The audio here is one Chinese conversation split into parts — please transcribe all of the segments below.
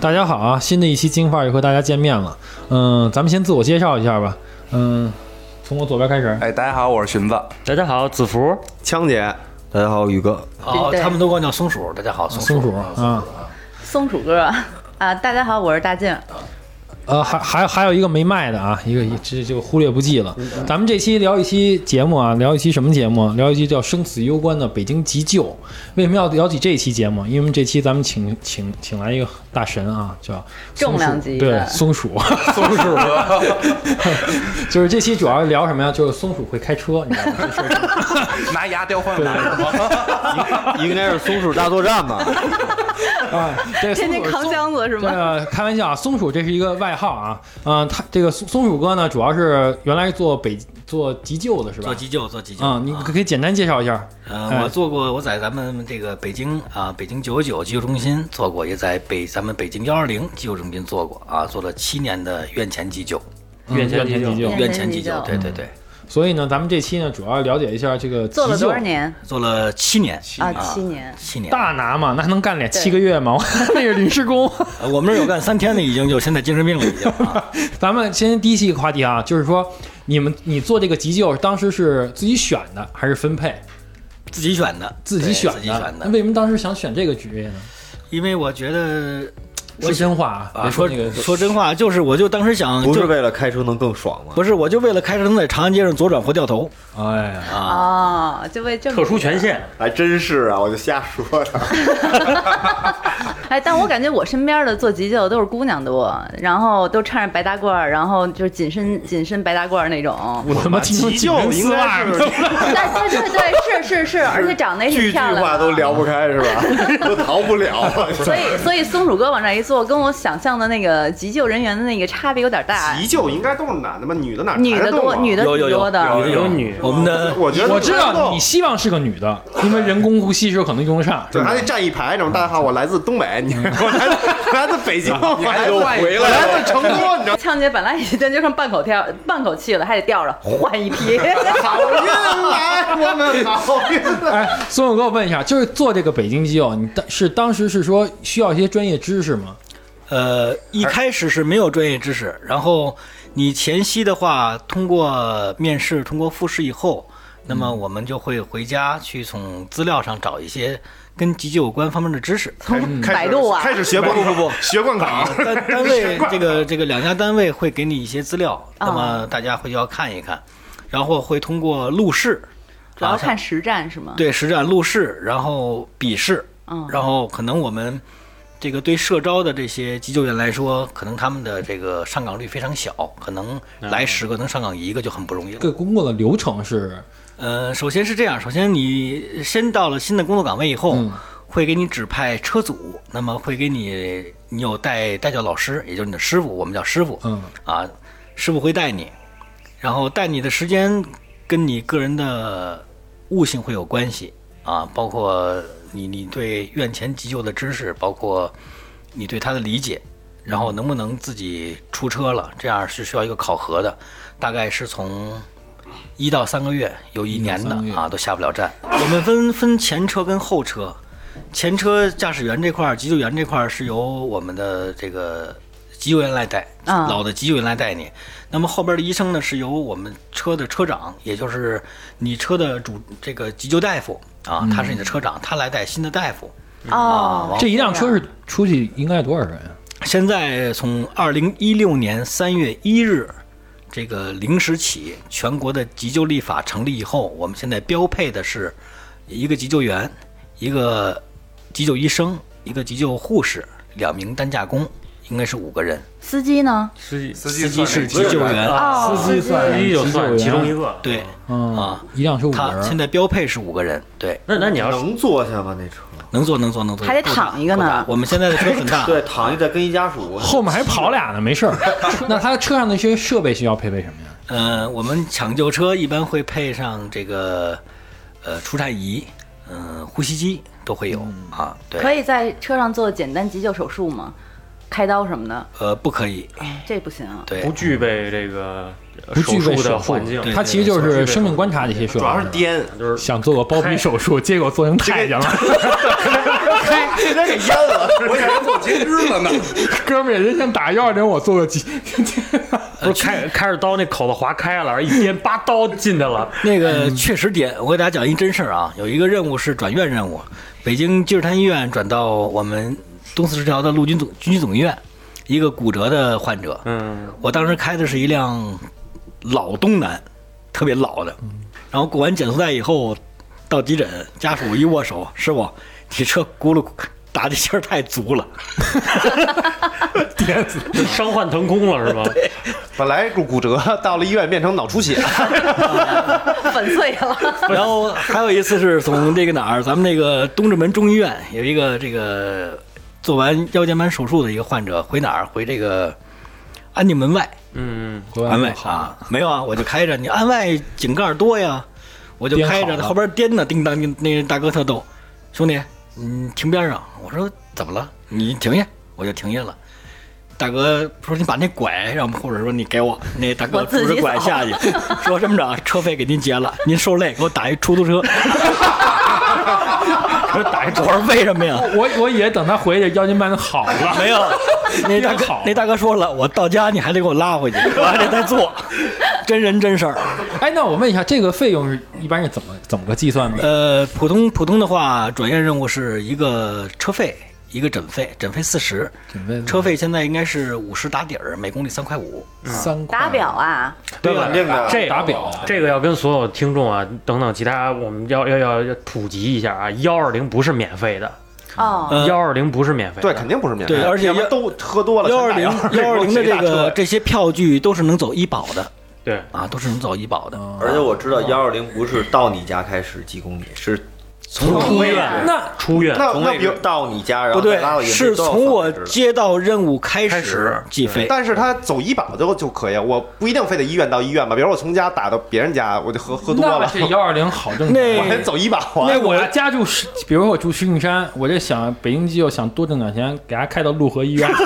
大家好啊！新的一期京范儿又和大家见面了。嗯，咱们先自我介绍一下吧。嗯，从我左边开始。哎，大家好，我是荀子。大家好，子福。枪姐，大家好，宇哥。哦，他们都管我叫松鼠。大家好，松鼠啊，松鼠哥啊，大家好，我是大静。呃，还还还有一个没卖的啊，一个这就忽略不计了。咱们这期聊一期节目啊，聊一期什么节目？聊一期叫生死攸关的北京急救。为什么要聊起这期节目？因为这期咱们请请请来一个大神啊，叫重量级对松鼠，松鼠哥，就是这期主要聊什么呀？就是松鼠会开车，你知道吗？拿牙雕换马。应该是松鼠大作战吧？啊，这天天扛箱子是这吗？个开玩笑啊，松鼠这是一个外号啊，嗯、他这个松松鼠哥呢，主要是原来做北做急救的是吧？做急救，做急救。啊、你可以简单介绍一下。呃，哎我做过，我在咱们这个北京啊，北京九九九急救中心做过，也在北咱们北京幺二零急救中心做过啊，做了七年的院前急救。嗯院前急救院。前急救急救，对对对，所以呢，咱们这期呢，主要了解一下这个做了急救多少年做了七年啊？七年。七年。大拿嘛，那还能干两七个月吗？那是临时工。呃我们这有干三天的，已经就现在精神病了，已经 啊。咱们先第一期话题啊，就是说你们你做这个急救，当时是自己选的还是分配？自己选的，自己选的。自己选的。那为什么当时想选这个职业呢？因为我觉得，说真话啊，说那个说真话，就是我就当时想，不是为了开车能更爽吗？不是，我就为了开车能在长安街上左转或掉头哎呀，啊。哦，就为这特殊权限，还真是啊，我就瞎说的。哎，但我感觉我身边的做急救都是姑娘多，然后都穿着白大褂，然后就是紧身紧身白大褂那种。我他妈急救丝应该袜是对对 对，是是是，而且长得也句句挺漂亮的。话都聊不开是吧？都逃不了。所以所以松鼠哥往这一坐，跟我想象的那个急救人员的那个差别有点大。急救应该都是男的吧？女的哪女的多，女的。的有有有挺多的。有有女我们的我觉得我知道你希望是个女的，因为人工呼吸时候可能用得上。对，还得站一排，这种大家好，我来自东北，你 我来自来自北京，我来自又回来来自成都，你知道吗？枪姐本来已经就剩半口跳半口气了，还得吊着换一批。好运来，我们好运来。哎，松勇哥，我问一下，就是做这个北京急救，你当是当时是说需要一些专业知识吗？呃，一开始是没有专业知识，然后你前期的话，通过面试、通过复试以后，那么我们就会回家去从资料上找一些跟急救有关方面的知识。开始百度啊开始学不不不不学贯考。单单位 这个这个两家单位会给你一些资料，那么大家回去要看一看，然后会通过录试，啊主要看实战是吗？对实战路试，然后笔试，嗯然后可能我们这个对社招的这些急救员来说，可能他们的这个上岗率非常小，可能来十个能上岗一个就很不容易了。这个工作的流程是呃，首先是这样，首先你先到了新的工作岗位以后，嗯会给你指派车组，那么会给你你有带带教老师，也就是你的师傅，我们叫师傅，嗯啊，师傅会带你，然后带你的时间跟你个人的悟性会有关系啊，包括你你对院前急救的知识，包括你对它的理解，然后能不能自己出车了，这样是需要一个考核的，大概是从一到三个月，有一年的啊都下不了站。我们分分前车跟后车，前车驾驶员这块儿、急救员这块儿是由我们的这个急救员来带，啊老的急救员来带你。那么后边的医生呢，是由我们车的车长，也就是你车的主这个急救大夫啊，他是你的车长，他来带新的大夫。哦，这一辆车是出去应该多少人啊？现在从二零一六年三月一日这个零时起，全国的急救立法成立以后，我们现在标配的是一个急救员、一个急救医生、一个急救护士、两名担架工，应该是五个人。司机呢？司机司司机是急救员，哦，司机算司机就算急救员其中一个。对，嗯啊一辆车五个人。他现在标配是五个人，对，那那你要能坐下吗？那车？能坐能坐能坐，还得躺一个呢我们现在的车很大，对，躺一再跟一家属。后面还跑俩呢，没事儿。那他车上那些设备需要配备什么呀？呃，我们抢救车一般会配上这个呃除颤仪，嗯、呼吸机都会有、啊。对，可以在车上做简单急救手术吗？开刀什么的？呃，不可以，这不行啊。对不，具备这个不具备手术的环境，对它其实就是生命观察这些设备，主要是颠，就是想做个包皮手术，结果做成太监了。直接给淹了。我以为做截肢了呢。哥们儿，人想打幺二零，我做个截，不是开开着刀那口子划开了，一颠叭刀进去了。那个确实颠，我给大家讲一真事儿啊，有一个任务是转院任务，北京积水潭医院转到我们东四十条的陆军总军区总医院，一个骨折的患者，嗯，我当时开的是一辆老东南，特别老的，然后过完减速带以后，到急诊，家属一握手，师傅，你这轱辘打的劲儿太足了，伤患腾空了是吧？本来骨骨折，到了医院变成脑出血，粉碎了。然后还有一次是从这个哪儿，咱们那个东直门中医院有一个这个做完腰间盘手术的一个患者，回哪儿？回这个安定门外。嗯，安外啊，没有啊，我就开着，你安外井盖多呀，我就开着，后边颠呢，叮当叮，那大哥特逗，兄弟，你停边上，我说怎么了？你停下，我就停下了。大哥说：“你把那拐让我们护士说你给我。”那大哥我自己扶着拐下去，说这么着，车费给您结了，您受累，给我打一出租车。我打一，我说为什么呀？我我以为等他回去腰间盘好了，没有，那大哥好那大哥说了，我到家你还得给我拉回去，我还得再做，真人真事儿。哎，那我问一下，这个费用是一般是怎么怎么个计算的？呃，普通普通的话，转院任务是一个车费，一个诊费，诊费四十，车费现在应该是五十打底儿，每公里三块五。三块打表啊，对稳定的。这打表。这个要跟所有听众啊等等其他，我们要要要要普及一下啊，幺二零不是免费的，哦，呃幺二零不是免费的，对，肯定不是免费。的。对而且都喝多了。幺二零幺二零的这个这这些票据都是能走医保的。对，啊，都是能走医保的。而且我知道幺二零不是到你家开始几公里，是从出院那出院那那比如从那个，到你家，然不对后再拉到，营是从我接到任务开始计费。但是他走医保就就可以，我不一定非得医院到医院吧。比如我从家打到别人家，我就喝喝多了，那这 幺二零好挣那我还走医保啊。那我家住石，比如说我住石景山，我就想北京急救想多挣点钱，给他开到陆河医院。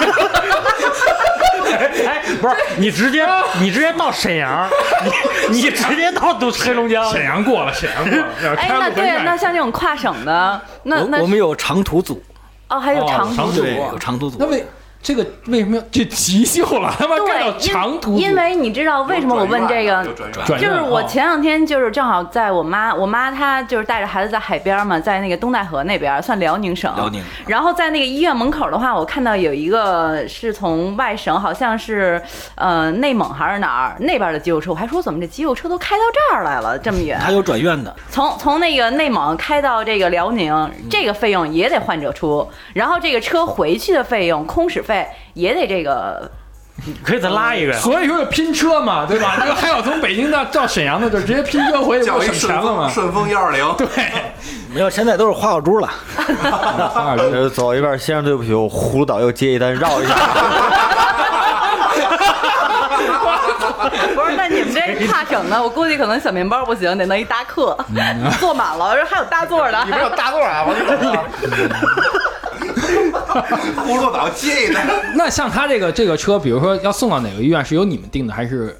哎，不是你直接 你直接到沈阳，你 你直接到都黑龙江，沈阳过了，沈阳过了。哎，那对，那像这种跨省的，那那我我们有长途组，哦，还有哦长途组，长途对，有长途组那。为这个为什么要这急救了？他妈干到对，长途因因为你知道为什么我问这个？就是我前两天就是正好在我妈，我妈她就是带着孩子在海边嘛，在那个东戴河那边，算辽宁省。辽宁。然后在那个医院门口的话，我看到有一个是从外省，好像是呃内蒙还是哪儿那边的急救车，我还说怎么这急救车都开到这儿来了，这么远？还有转院的，从从那个内蒙开到这个辽宁，这个费用也得患者出，然后这个车回去的费用，空使费也得这个可以再拉一个呀。所以说就拼车嘛，对吧？那个还有从北京到到沈阳的，就直接拼车回去，不叫一省钱了顺丰吗？顺丰幺二零，对，没有，现在都是花小猪了。呃，走一半，先生对不起，我葫芦岛又接一单，绕一下。不是，那你们这跨省的，我估计可能小面包不行，得弄一大客，坐满了，还有大座的，里边有大座啊，往里走啊。葫芦岛接一单。那像他这个这个车，比如说要送到哪个医院，是由你们定的，还是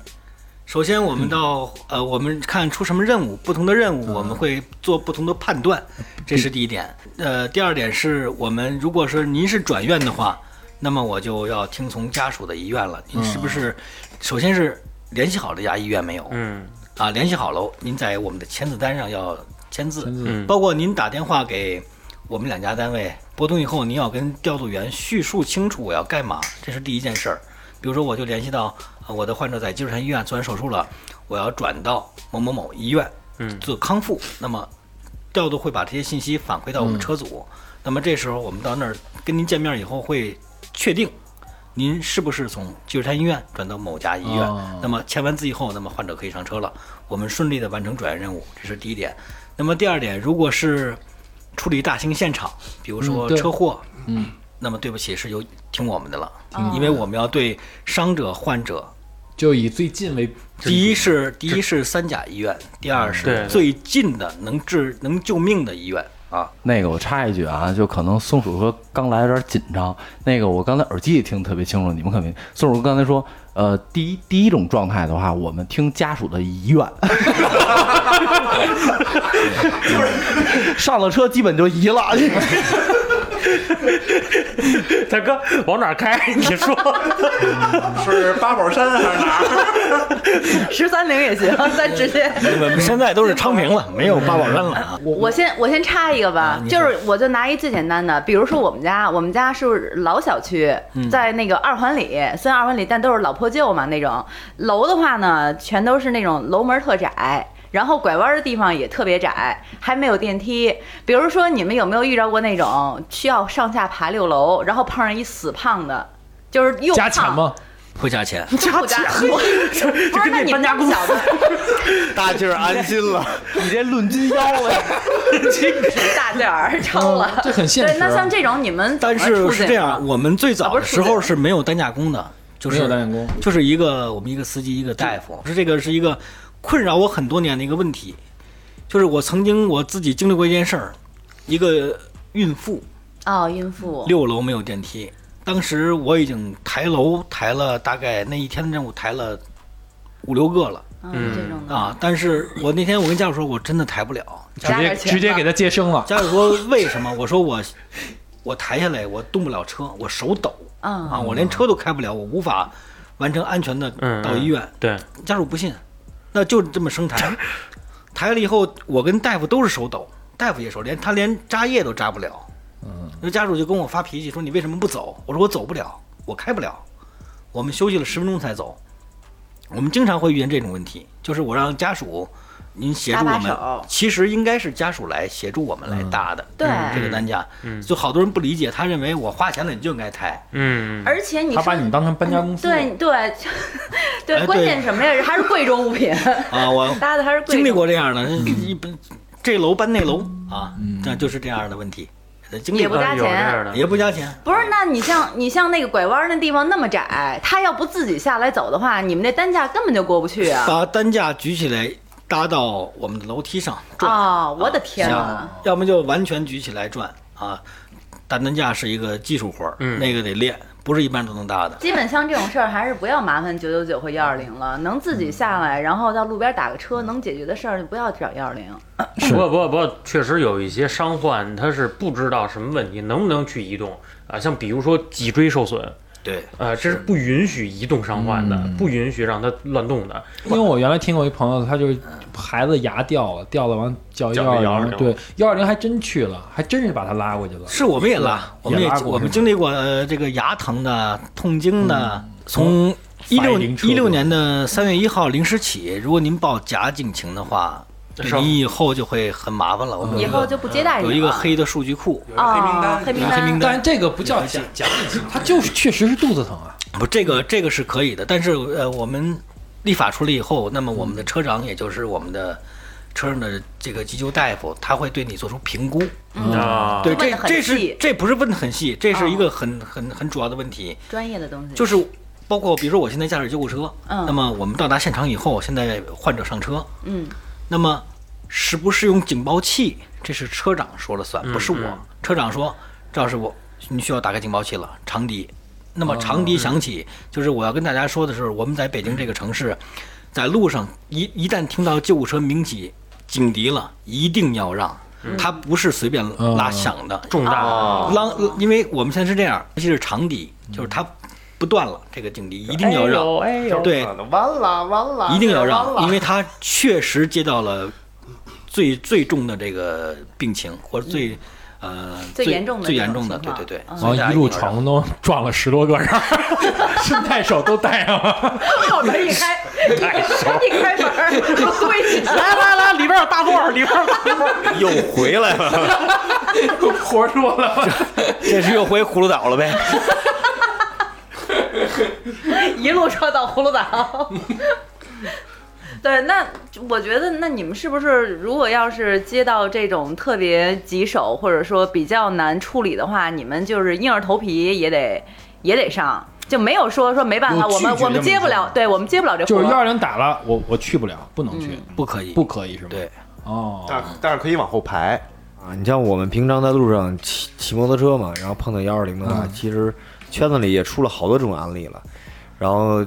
首先，我们到呃，我们看出什么任务，不同的任务我们会做不同的判断，这是第一点。呃，第二点是我们如果说您是转院的话，那么我就要听从家属的意愿了。您是不是首先是联系好这家医院没有？嗯啊，联系好了，您在我们的签字单上要签字，嗯包括您打电话给我们两家单位拨通以后，您要跟调度员叙述清楚我要干嘛，这是第一件事儿。比如说，我就联系到呃我的患者在积水潭医院做完手术了，我要转到某某某医院嗯做康复，那么调度会把这些信息反馈到我们车组。那么这时候我们到那儿跟您见面以后会确定。您是不是从积水潭医院转到某家医院？哦那么签完字以后，那么患者可以上车了，我们顺利的完成转院任务，这是第一点。那么第二点，如果是处理大型现场，比如说车祸，嗯，那么对不起，是由听我们的了，嗯因为我们要对伤者、患者，就以最近为第一是第一是三甲医院，第二是最近的能治能救命的医院。啊那个我插一句啊，就可能松鼠说刚来有点紧张。那个我刚才耳机里听特别清楚，你们可没。松鼠刚才说，呃，第一第一种状态的话，我们听家属的遗愿，上了车基本就移了。大哥往哪儿开？你说 是八宝山还是哪儿？十三陵也行，咱直接。现在都是昌平了，没有八宝山了啊。我先我先插一个吧，就是我就拿一最简单的，比如说我们家，我们家是老小区，在那个二环里，虽然二环里，但都是老破旧嘛那种。楼的话呢，全都是那种楼门特窄。然后拐弯的地方也特别窄，还没有电梯。比如说，你们有没有遇到过那种需要上下爬六楼，然后碰上一死胖的，就是又胖。加钱吗？不加钱，不加钱，不是那你们家不小的，大劲儿安心了。你这论斤腰了。呀？大劲儿超了，这很现实。啊对，那像这种你们但是是这样，我们最早的时候是没有担架工的，就是没有担架工，就是一个我们一个司机一个大夫，是这个是一个困扰我很多年的一个问题，就是我曾经我自己经历过一件事儿，一个孕妇。哦，孕妇。六楼没有电梯，当时我已经抬楼抬了大概那一天的任务抬了五六个了。嗯，这种的。啊，但是我那天我跟家属说我真的抬不了，直接直接给他接生了。家属说为什么？我说我我抬下来我动不了车，我手抖。嗯。啊，我连车都开不了，我无法完成安全的嗯到医院。对，家属不信，那就这么生抬，抬了以后，我跟大夫都是手抖，大夫也手，连他连扎液都扎不了。嗯，那家属就跟我发脾气说：“你为什么不走？”我说：“我走不了，我开不了。”我们休息了十分钟才走。我们经常会遇见这种问题，就是我让家属您协助我们其实应该是家属来协助我们来搭的。对。这个担架，就好多人不理解，他认为我花钱了你就应该抬。嗯，而且你他把说你当成搬家公司，对对 哎对，关键什么呀？还是贵重物品，啊，我 搭的还是贵重。经历过这样的，一般这楼搬那楼啊，那就是这样的问题，经历也不过加钱。这样。的，也不加钱。不是，那你像你像那个拐弯那地方那么窄，他要不自己下来走的话，你们那担架根本就过不去啊！把担架举起来搭到我们的楼梯上转，啊，我的天行哪！要么就完全举起来转啊。搭担架是一个技术活儿，嗯那个得练，不是一般人都能搭的。基本像这种事儿，还是不要麻烦九九九和幺二零了。能自己下来，然后到路边打个车，能解决的事儿就不要找幺二零。不过 不过不过，确实有一些伤患他是不知道什么问题，能不能去移动啊？像比如说脊椎受损，对，呃，这是不允许移动伤患的，不允许让他乱动的。因为我原来听过一朋友，他就是孩子牙掉了，掉了完叫叫幺二零，120对，幺二零还真去了，还真是把他拉过去了。是我们也拉，我们也也拉过我们经历过呃这个牙疼的、痛经的，从一六一六年的三月一号零时起，如果您报假警情的话，你以后就会很麻烦了。我们以后就不接待你有。一个黑的数据库，哦，黑名单，黑名单但是这个不叫假假疫情，他就是确实是肚子疼啊。不，这个这个是可以的，但是呃，我们立法出来以后，那么我们的车长，也就是我们的车上的这个急救大夫，他会对你做出评估。啊，对，这这是这不是问的很细，这是一哦个很很很主要的问题，专业的东西。就是包括比如说我现在驾驶救护车，嗯那么我们到达现场以后，现在患者上车，嗯，那么是不是用警报器，这是车长说了算，嗯不是我。嗯。车长说，赵师傅，你需要打开警报器了，长笛。那哦么长笛响起，就是我要跟大家说的是，我们在北京这个城市，在路上一一旦听到救护车鸣起警笛了，一定要让。它不是随便拉响的，重大。浪，因为我们现在是这样，尤其是长笛，就是它不断了，这个警笛一定要让。对，完了完了，一定要完让，了。因为他确实接到了最最重的这个病情，或者最呃最严重的最严重的，对对对，然后一路闯都撞了十多个人，顺带手都带上了。后边一开，一开门儿，对起来。来来来，里边有大座，里边有大座。又回来了，活说了，这是又回葫芦岛了呗？一路撞到葫芦岛。对，那我觉得，那你们是不是如果要是接到这种特别棘手或者说比较难处理的话，你们就是硬着头皮也得也得上，就没有说说没办法，我们我们接不了对我们接不了这活儿。就是幺二零打了，我我去不了，不能去，不可以，不可以是吗？对，哦，但但是可以往后排啊，你像我们平常在路上骑骑摩托车嘛，然后碰到幺二零的话，其实圈子里也出了好多这种案例了。然后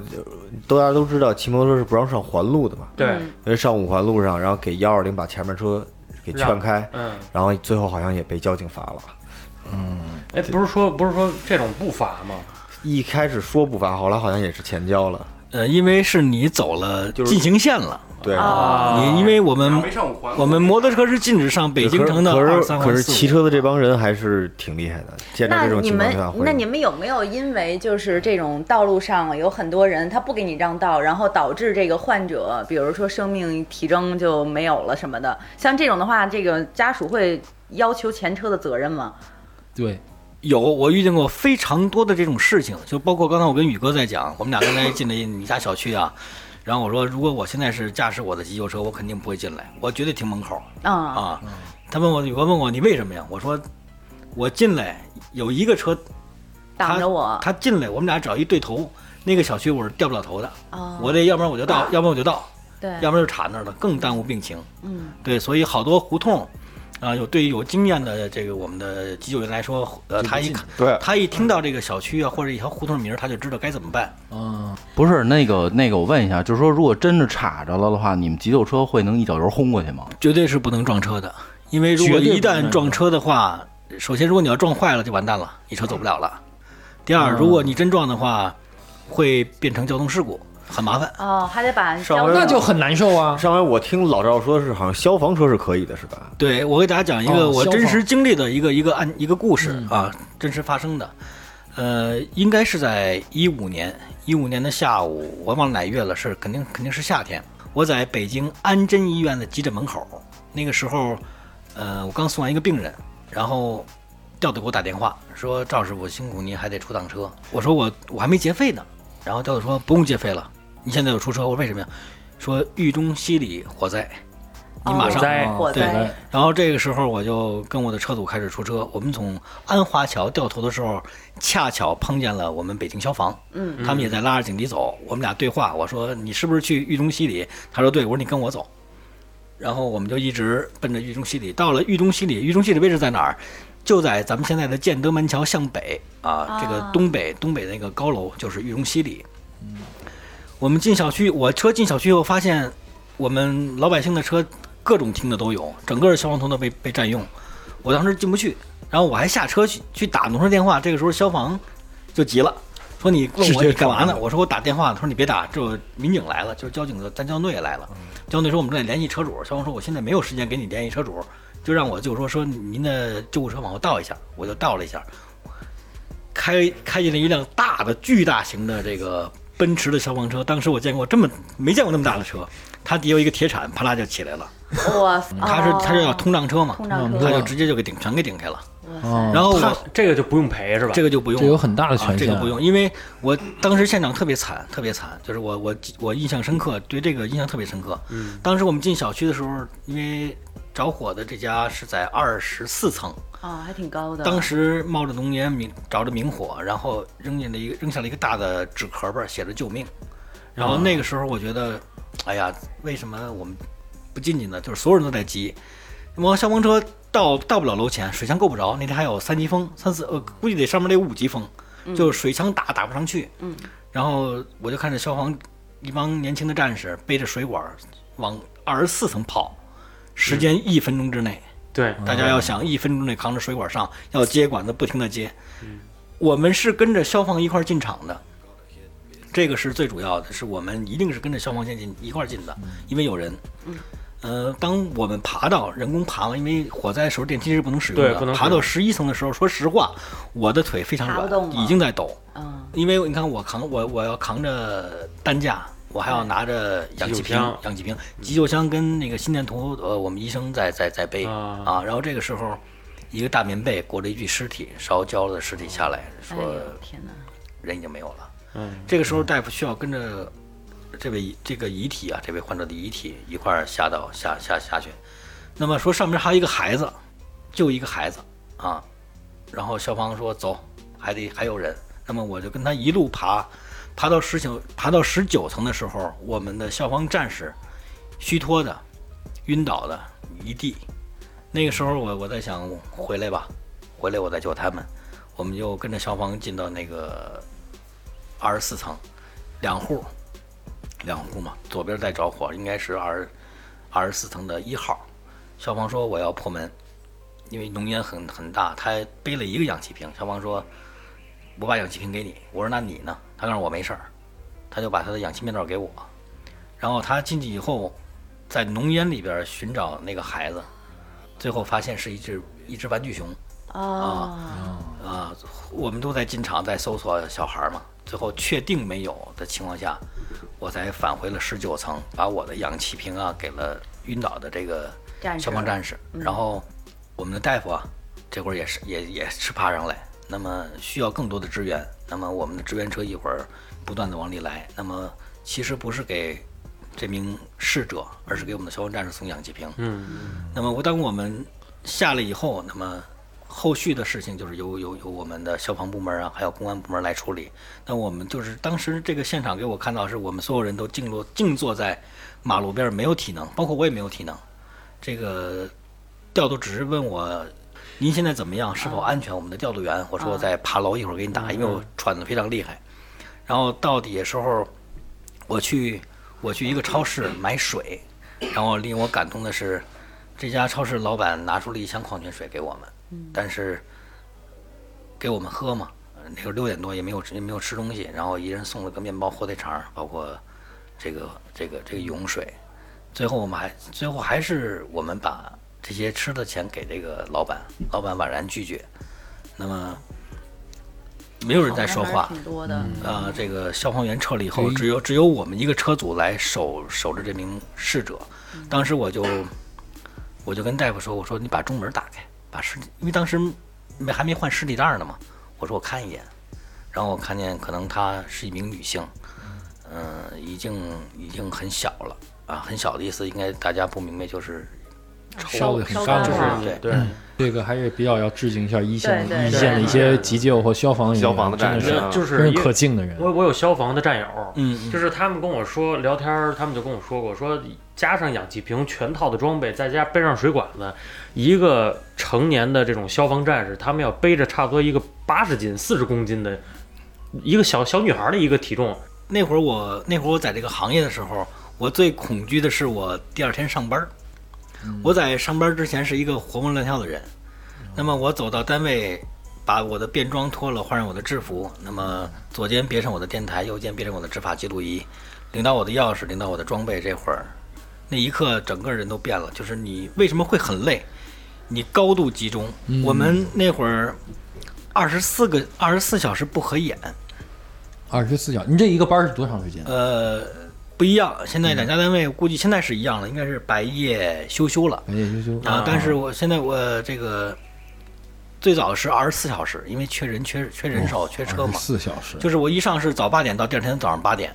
大家都知道，骑摩托车是不让上环路的嘛，对，嗯因为上五环路上，然后给幺二零把前面车给劝开，嗯，然后最后好像也被交警罚了。嗯哎，不是说不是说这种不罚吗？一开始说不罚，后来好像也是钱交了。呃，因为是你走了就是进行线了，对，啊你因为我们我们摩托车是禁止上北京城的可二是可是骑车的这帮人还是挺厉害的，见到那这种你们情况下会。那你们有没有因为就是这种道路上有很多人他不给你让道，然后导致这个患者，比如说生命体征就没有了什么的？像这种的话，这个家属会要求前车的责任吗？对，有，我遇见过非常多的这种事情，就包括刚才我跟宇哥在讲，我们俩刚才进了你家小区啊，然后我说，如果我现在是驾驶我的急救车，我肯定不会进来，我绝对停门口啊，啊。他问我，宇哥问我你为什么呀？我说，我进来有一个车，挡着我他进来，我们俩只要一对头，那个小区我是掉不了头的，啊，我得要不然我就到，要不然我就到，对，要不然就卡那儿了，更耽误病情。嗯对，所以好多胡同，啊、有对于有经验的这个我们的急救员来说，呃，他一看，对他一听到这个小区啊或者一条胡同名儿，他就知道该怎么办。嗯，不是那个那个，我问一下，就是说，如果真是插着了的话，你们急救车会能一脚油轰过去吗？绝对是不能撞车的，因为如果一旦撞车的话，首先如果你要撞坏了就完蛋了，你车走不了了。第二，嗯如果你真撞的话，会变成交通事故，很麻烦。哦，还得把那就很难受啊。上回我听老赵说是好像消防车是可以的，是吧？对，我给大家讲一个我真实经历的一个一个案一个故事嗯啊，真实发生的。呃，应该是在一五年，一五年的下午，我忘了哪月了，是肯定肯定是夏天。我在北京安贞医院的急诊门口，那个时候，呃，我刚送完一个病人，然后调度给我打电话说：“赵师傅辛苦您，还得出趟车。”我说我我还没结费呢，然后调度说不用结费了，你现在就出车。我说为什么呀？说豫中西里火灾，你马上哦灾对火灾，然后这个时候我就跟我的车组开始出车，我们从安华桥掉头的时候，恰巧碰见了我们北京消防，嗯，他们也在拉着警笛走。我们俩对话，我说你是不是去豫中西里？他说对，我说你跟我走。然后我们就一直奔着豫中西里，到了豫中西里，豫中西里位置在哪儿？就在咱们现在的建德门桥向北啊，这个啊东北东北那个高楼就是豫中西里。我们进小区，我车进小区以后发现，我们老百姓的车各种停的都有，整个消防通道被被占用。我当时进不去，然后我还下车去去打农车电话。这个时候消防就急了，说你问我你干嘛呢？我说我打电话。他说你别打，这民警来了，就是交警的，咱交队也来了。交队说我们正在联系车主，消防说我现在没有时间给你联系车主，就让我就说说您的救护车往后倒一下，我就倒了一下，开开进了一辆大的巨大型的这个奔驰的消防车。当时我见过这么没见过那么大的车，它底有一个铁铲，啪啦就起来了。哇塞，它是它是叫哦通胀车嘛，通胀车它就直接就给顶全给顶开了。哦，然后这个就不用赔是吧？这个就不用，这有很大的权啊，这个不用，因为我当时现场特别惨，特别惨，就是我我我印象深刻，对这个印象特别深刻。嗯，当时我们进小区的时候，因为着火的这家是在二十四层，哦，还挺高的。当时冒着浓烟，明着着明火，然后扔进了一个扔下了一个大的纸壳儿，写着救命。然后那个时候我觉得，哎呀，为什么我们不进去呢？就是所有人都在急。那么消防车到到不了楼前，水枪够不着。那天还有三级风，三四呃，估计得上面得有五级风，就是水枪打打不上去。嗯。然后我就看着消防一帮年轻的战士背着水管儿往二十四层跑，时间一分钟之内。对，大家要想一分钟内扛着水管上，要接管子不停的接。我们是跟着消防一块儿进场的，这个是最主要的，是我们一定是跟着消防先进一块儿进的，因为有人。呃，当我们爬到人工爬嘛，因为火灾的时候电梯是不能使用的，爬到十一层的时候，说实话，我的腿非常软，已经在抖，嗯，因为你看我扛我我要扛着担架，我还要拿着氧气瓶氧气瓶、急救箱跟那个心电图，呃，我们医生在在在背啊啊。然后这个时候，一个大棉被裹着一具尸体，烧焦了的尸体下来，说哎天哪，人已经没有了。嗯，这个时候大夫需要跟着这位这个遗体啊，这位患者的遗体一块儿下到下下下去。那么说上面还有一个孩子，就一个孩子啊。然后消防说走，还得还有人。那么我就跟他一路爬，爬到十九爬到十九层的时候，我们的消防战士虚脱的、晕倒的一地。那个时候我我在想回来吧，回来我再救他们。我们就跟着消防进到那个二十四层，两户，两户嘛，左边在着火，应该是二二十四层的一号。消防说我要破门，因为浓烟很很大，他背了一个氧气瓶。消防说，我把氧气瓶给你。我说那你呢？他告诉我没事儿，他就把他的氧气面罩给我。然后他进去以后，在浓烟里边寻找那个孩子，最后发现是一只一只玩具熊。啊，啊，我们都在进场在搜索小孩嘛，最后确定没有的情况下，我才返回了十九层，把我的氧气瓶啊给了晕倒的这个消防战士，然后我们的大夫啊，这会儿也是也也是爬上来，那么需要更多的支援，那么我们的支援车一会儿不断的往里来，那么其实不是给这名逝者，而是给我们的消防战士送氧气瓶，嗯，那么我当我们下来以后，那么后续的事情就是由由由我们的消防部门啊，还有公安部门来处理。那我们就是当时这个现场给我看到，是我们所有人都静坐静坐在马路边儿，没有体能，包括我也没有体能。这个调度只是问我。您现在怎么样？是否安全？我们的调度员，我说我在爬楼，一会儿给你打，因为我喘得非常厉害。然后到底下时候，我去我去一个超市买水，然后令我感动的是，这家超市老板拿出了一箱矿泉水给我们，但是给我们喝嘛。呃那时候六点多也没有也没有吃东西，然后一人送了个面包、火腿肠，包括这个这个这个涌水。最后我们还最后还是我们把这些吃的钱给这个老板，老板婉然拒绝。那么没有人在说话好像还是，挺多的。呃，这个消防员撤了以后，只有只有我们一个车组来守守着这名逝者。当时我就我就跟大夫说：“我说你把中门打开，把尸体，因为当时没还没换尸体袋呢嘛。我说我看一眼，然后我看见可能她是一名女性，嗯、已经已经很小了啊，很小的意思，应该大家不明白就是烧的很干干了。了对对，这个还是比较要致敬一下一线一线的一些急救或消防消防的战士就是可敬的人。我我有消防的战友，嗯嗯就是他们跟我说聊天儿，他们就跟我说过，说加上氧气瓶全套的装备，再加背上水管子，一个成年的这种消防战士，他们要背着差不多一个八十斤、四十公斤的一个小小女孩的一个体重，那会儿我那会儿我在这个行业的时候，我最恐惧的是我第二天上班儿。我在上班之前是一个活蹦乱跳的人，那么我走到单位，把我的便装脱了，换上我的制服，那么左肩别上我的电台，右肩别上我的执法记录仪，领到我的钥匙，领到我的装备，这会儿，那一刻整个人都变了。就是你为什么会很累？你高度集中。我们那会儿二十四个二十四小时不合眼，二十四小时，你这一个班是多长时间？呃，不一样。现在两家单位估计现在是一样了，应该是白夜休休了白夜休休啊。但是我现在我这个最早是二十四小时，因为缺人缺缺人手、缺车嘛。四小时，就是我一上是早八点到第二天早上八点，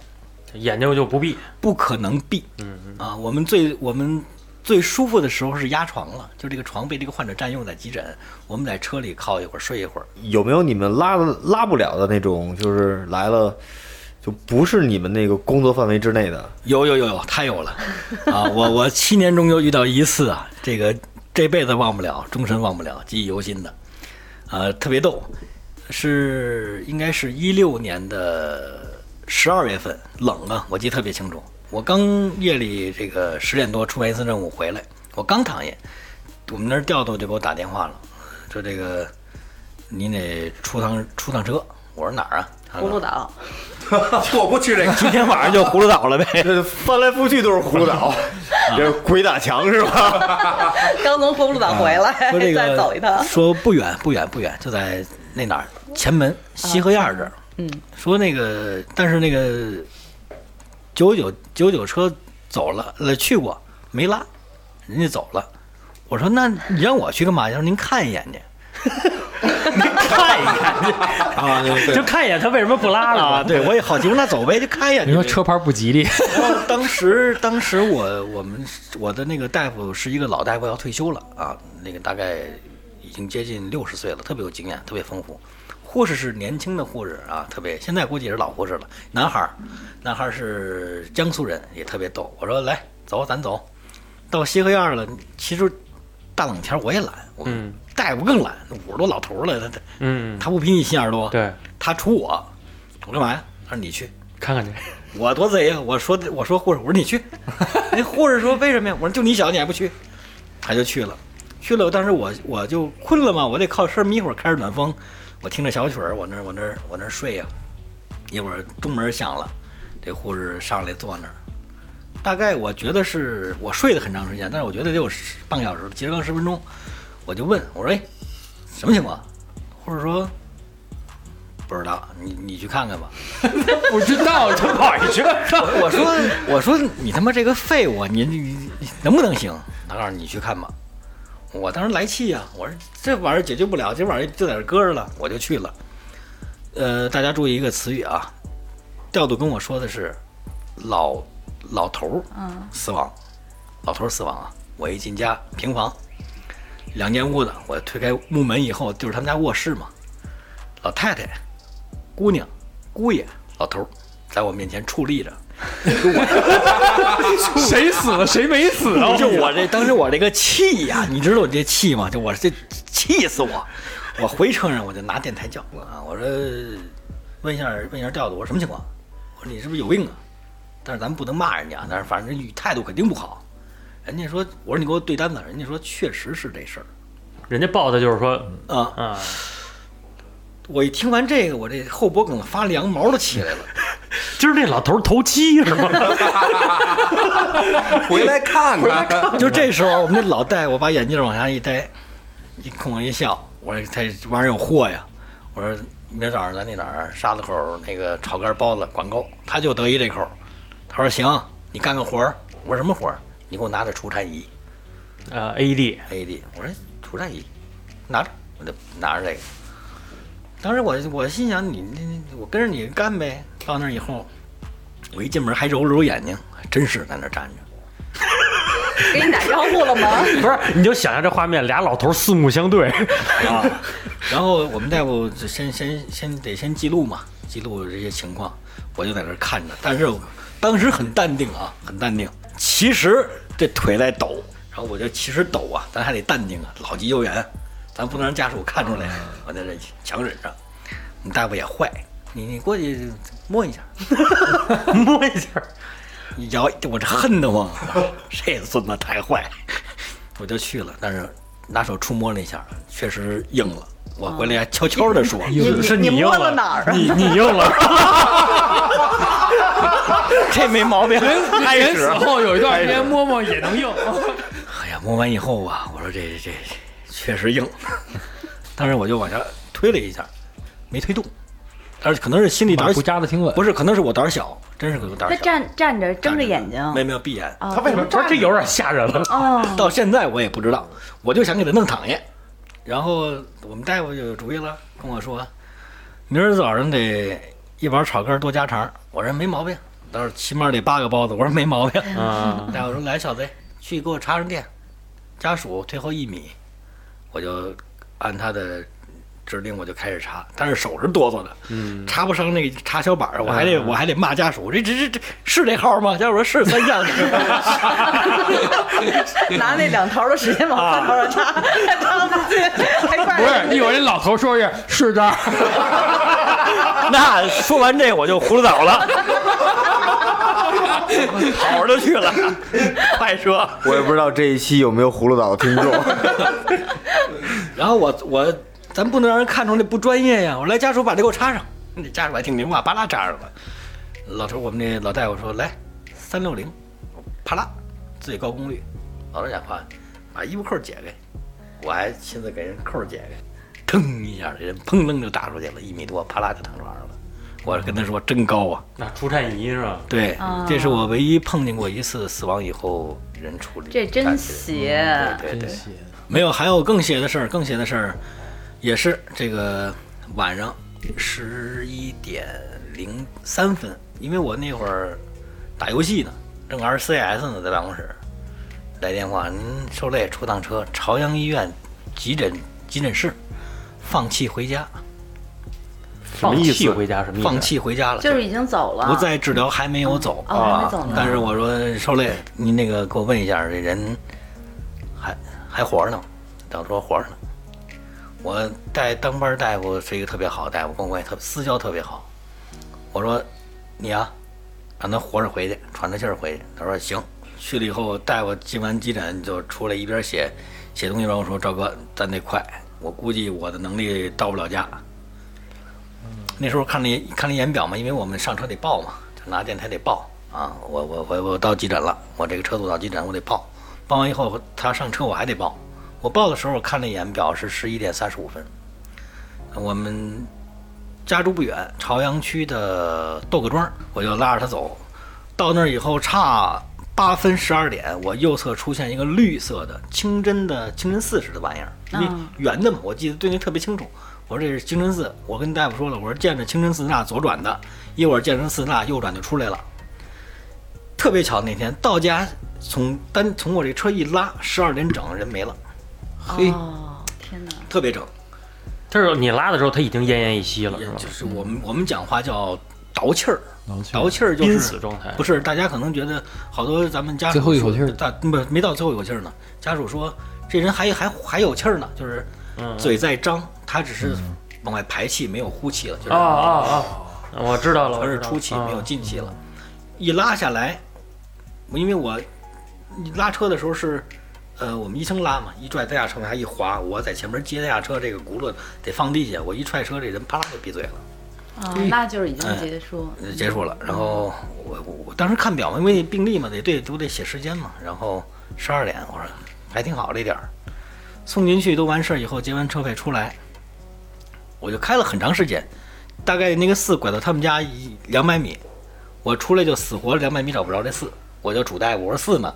眼睛就不闭。不可能闭。嗯啊，我们最我们最舒服的时候是压床了，就这个床被这个患者占用在急诊，我们在车里靠一会儿睡一会儿。有没有你们拉的拉不了的那种？就是来了就不是你们那个工作范围之内的？有有有有，太有了啊！我我七年中就遇到一次啊，这个这辈子忘不了，终身忘不了，记忆犹新的，啊，特别逗，是应该是一六年的十二月份，冷啊，我记得特别清楚。我刚夜里这个十点多出完一次任务回来，我刚躺下，我们那儿调度就给我打电话了，说这个您得出趟出趟车。我说哪儿啊？葫芦岛，我不去这个，今天晚上就葫芦岛了呗。这翻来覆去都是葫芦岛，这是鬼打墙是吧？刚从葫芦岛回来，说这个再走一趟。说不远不远不远，就在那哪儿前门西河沿儿这儿。嗯，说那个，但是那个九九九九车走了，呃，去过没拉，人家走了。我说那你让我去干嘛？他说您看一眼去。您看一看，啊，就看一眼他为什么不拉了啊，对我也好奇，那走呗，就看一眼。你说车牌不吉利，然后当时，当时我我们我的那个大夫是一个老大夫，要退休了啊，那个大概已经接近六十岁了，特别有经验，特别丰富。护士是年轻的护士啊，特别现在估计也是老护士了。男孩儿，男孩儿是江苏人，也特别逗。我说来走，咱走，到西河沿儿了。其实大冷天我也懒，我嗯大夫更懒，五十多老头儿了，他他嗯，他不比你心眼儿多，对，他杵我，我干嘛呀？他说你去，看看去，我多贼呀！我说我说护士，我说你去，那护士说为什么呀？我说就你小，你还不去，他就去了，去了。当时我我就困了嘛，我得靠身眯会儿，开着暖风，我听着小曲儿，我那儿我那儿我那儿睡呀。一会儿中门响了，这护士上来坐那儿，大概我觉得是我睡了很长时间，但是我觉得得有半个小时，其实刚十分钟，我就问我说：“哎，什么情况？”或者说：“不知道，你你去看看吧。”不知道他跑一去。我说我说你他妈这个废物，你你你能不能行？他告诉你去看吧。我当时来气呀、我说这玩意儿解决不了，今晚上就在这搁着了，我就去了。呃，大家注意一个词语啊，调度跟我说的是老老头儿嗯死亡，老头儿死亡啊！我一进家平房，两间屋子，我推开木门以后就是他们家卧室嘛，老太太、姑娘、姑爷、老头儿在我面前矗立着。谁死了 谁没死啊？就我这当时我这个气呀、你知道我这气吗？就我这气死我！我回城上我就拿电台叫啊，我说问一下问一下调度，我说什么情况？我说你是不是有病啊？但是咱们不能骂人家，但是反正语态度肯定不好。人家说，我说你给我对单子，人家说确实是这事儿人家报的就是说啊。啊，我一听完这个，我这后脖梗子发凉，毛都起来了。今儿那老头儿头七是吗？回来看看，就这时候，我们那老戴，我把眼镜往下一戴，一空我一笑，我说他这玩意儿有货呀。我说明儿早上咱那哪儿沙子口那个炒肝包子管够，他就得意这口。他说行，你干个活儿。我说什么活儿？你给我拿着除颤仪呃，AED，AED。我说除颤仪，拿着，我就拿着这个。当时我我心想你你你我跟着你干呗。到那儿以后，我一进门还揉了揉眼睛，还真是在那儿站着。给你打招呼了吗？不是，你就想象这画面，俩老头儿四目相对，啊，然后我们大夫就先先先得先记录嘛，记录这些情况，我就在那儿看着，但是我当时很淡定啊，很淡定。其实这腿在抖，然后我就其实抖啊，咱还得淡定啊，老急救员，咱不能让家属看出来，我在这强忍着。你大夫也坏，你你过去摸一下，摸一下，你摇我这恨得慌，这孙子太坏，我就去了，但是拿手触摸了一下，确实硬了。我回来还悄悄的说，你是你摸硬了了哪儿啊？你你硬了，这没毛病。人人死后有一段时间摸摸也能硬。哎呀，摸完以后吧，我说这这这确实硬，当时我就往下推了一下，没推动，但是可能是心里胆儿马步扎的挺稳，不是，可能是我胆儿小，真是个胆儿小。他站站着睁着眼睛，没有没有闭眼，啊他为什么不是这有点吓人了。哦，到现在我也不知道，我就想给他弄躺下。然后我们大夫就有主意了，跟我说，明儿早上得一碗炒肝多加肠。我说没毛病，到时候起码得八个包子。我说没毛病。啊，大夫说来，小子，去给我插上电，家属退后一米，我就按他的指令我就开始查，但是手是哆嗦的，嗯，插不上那个插小板儿，我还得我还得骂家属，这这这这是这号吗？家属说是三项。拿那两头的时间往饭头上插，插不进，还怪不是一会儿那老头说是是这儿，那说完这我就葫芦岛了，跑着去了，快说。我也不知道这一期有没有葫芦岛的听众。然后我我咱不能让人看出来不专业呀，我来家属把这给我插上，那家属还挺灵啊，巴拉扎上了。老头，我们那老大夫说来三六零，啪啦，最高功率。老头讲话，把衣服扣解开，我还亲自给人扣解开，腾一下，这人砰楞就打出去了，一米多，啪啦就躺床上了。我跟他说真高啊！那除颤仪是吧？对啊，这是我唯一碰见过一次死亡以后人处理。这真邪。对对对，没有，还有更邪的事儿，更邪的事儿，也是这个晚上十一点零三分，因为我那会儿打游戏呢，正玩 CS 呢，在办公室来电话，您受累出趟车，朝阳医院急诊急诊室，放弃回家，放弃回家什么意思？放弃回家了，就是已经走了，不再治疗，还没有走。哦，还没走呢。但是我说受累，您那个给我问一下，这人还还活着呢吗？大夫说活着呢。我带当班大夫是一个特别好的大夫，跟我关系特私交特别好。我说你啊，让他活着回去，喘着气儿回去。他说行。去了以后，大夫进完急诊就出来一边写写东西，然后说赵哥，咱得快，我估计我的能力到不了家。那时候看了看了眼表嘛，因为我们上车得报嘛，就拿电台得报啊。我我我我到急诊了，我这个车组到急诊，我得报。报完以后，他上车我还得报。我报的时候我看了一眼表是十一点三十五分。我们家住不远，朝阳区的豆各庄，我就拉着他走。到那儿以后，差八分十二点，我右侧出现一个绿色的清真的清真寺似的玩意儿，因为嗯圆的嘛，我记得对那特别清楚。我说这是清真寺，我跟大夫说了，我说见着清真寺那左转的，一会儿见着寺那右转就出来了。特别巧，那天到家从单从我这车一拉，十二点整人没了，嘿哦，天哪！特别整。这是你拉的时候，他已经奄奄一息了，是吧？就是我们我们讲话叫倒气儿，倒气儿就濒是死状态不是，大家可能觉得好多咱们家属最后一口气儿大不没到最后一口气儿呢。家属说这人还还还有气儿呢，就是嗯嘴在张，他只是往外排气，没有呼气了，就是啊啊啊！我知道了，我全是出气，没有啊进气了。一拉下来，我因为我一拉车的时候是，呃，我们医生拉嘛，一拽在下车往下一滑，我在前面接在下车，这个轱辘得放地下，我一踹车，这人啪啦就闭嘴了。啊，那就是已经结束。嗯结束了。然后我我我当时看表嘛，因为病历嘛，得对都得写时间嘛。然后十二点，我说还挺好这点儿，送进去都完事儿以后，结完车费出来，我就开了很长时间，大概那个寺拐到他们家一两百米，我出来就死活两百米找不着这寺，我就主大夫我说寺呢，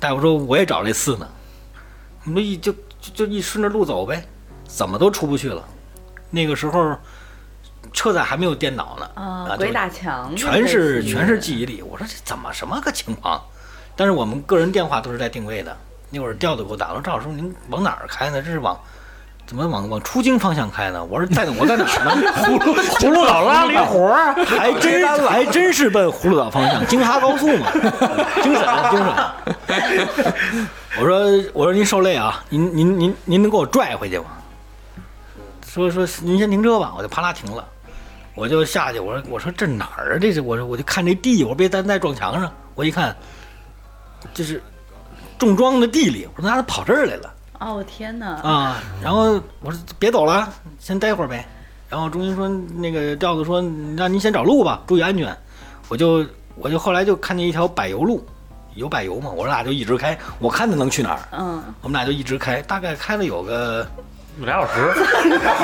大夫说我也找这四呢，我们一就就就一顺着路走呗，怎么都出不去了。那个时候车载还没有电脑呢，啊，鬼打墙，全是全是记忆力。我说这怎么什么个情况？但是我们个人电话都是带定位的。那会儿调的给我打了，赵老师您往哪儿开呢？这是往怎么往往出京方向开呢？我说在我在哪儿呢？葫芦葫芦岛拉了一活儿，还真还真是奔葫芦岛方向，京哈高速嘛，精神精神。我说我说您受累啊，您您您您能给我拽回去吗？说说您先停车吧，我就啪啦停了。我就下去，我说我说这哪儿啊？这是我说我就看这地，我说别咱再撞墙上。我一看，这是重装的地里，我说那他跑这儿来了哦天哪！啊！然后我说别走了，先待会儿呗。然后中心说那个调子说让您先找路吧，注意安全。我就我就后来就看见一条柏油路，有柏油嘛，我俩就一直开，我看他能去哪儿，嗯，我们俩就一直开，大概开了有个俩小时，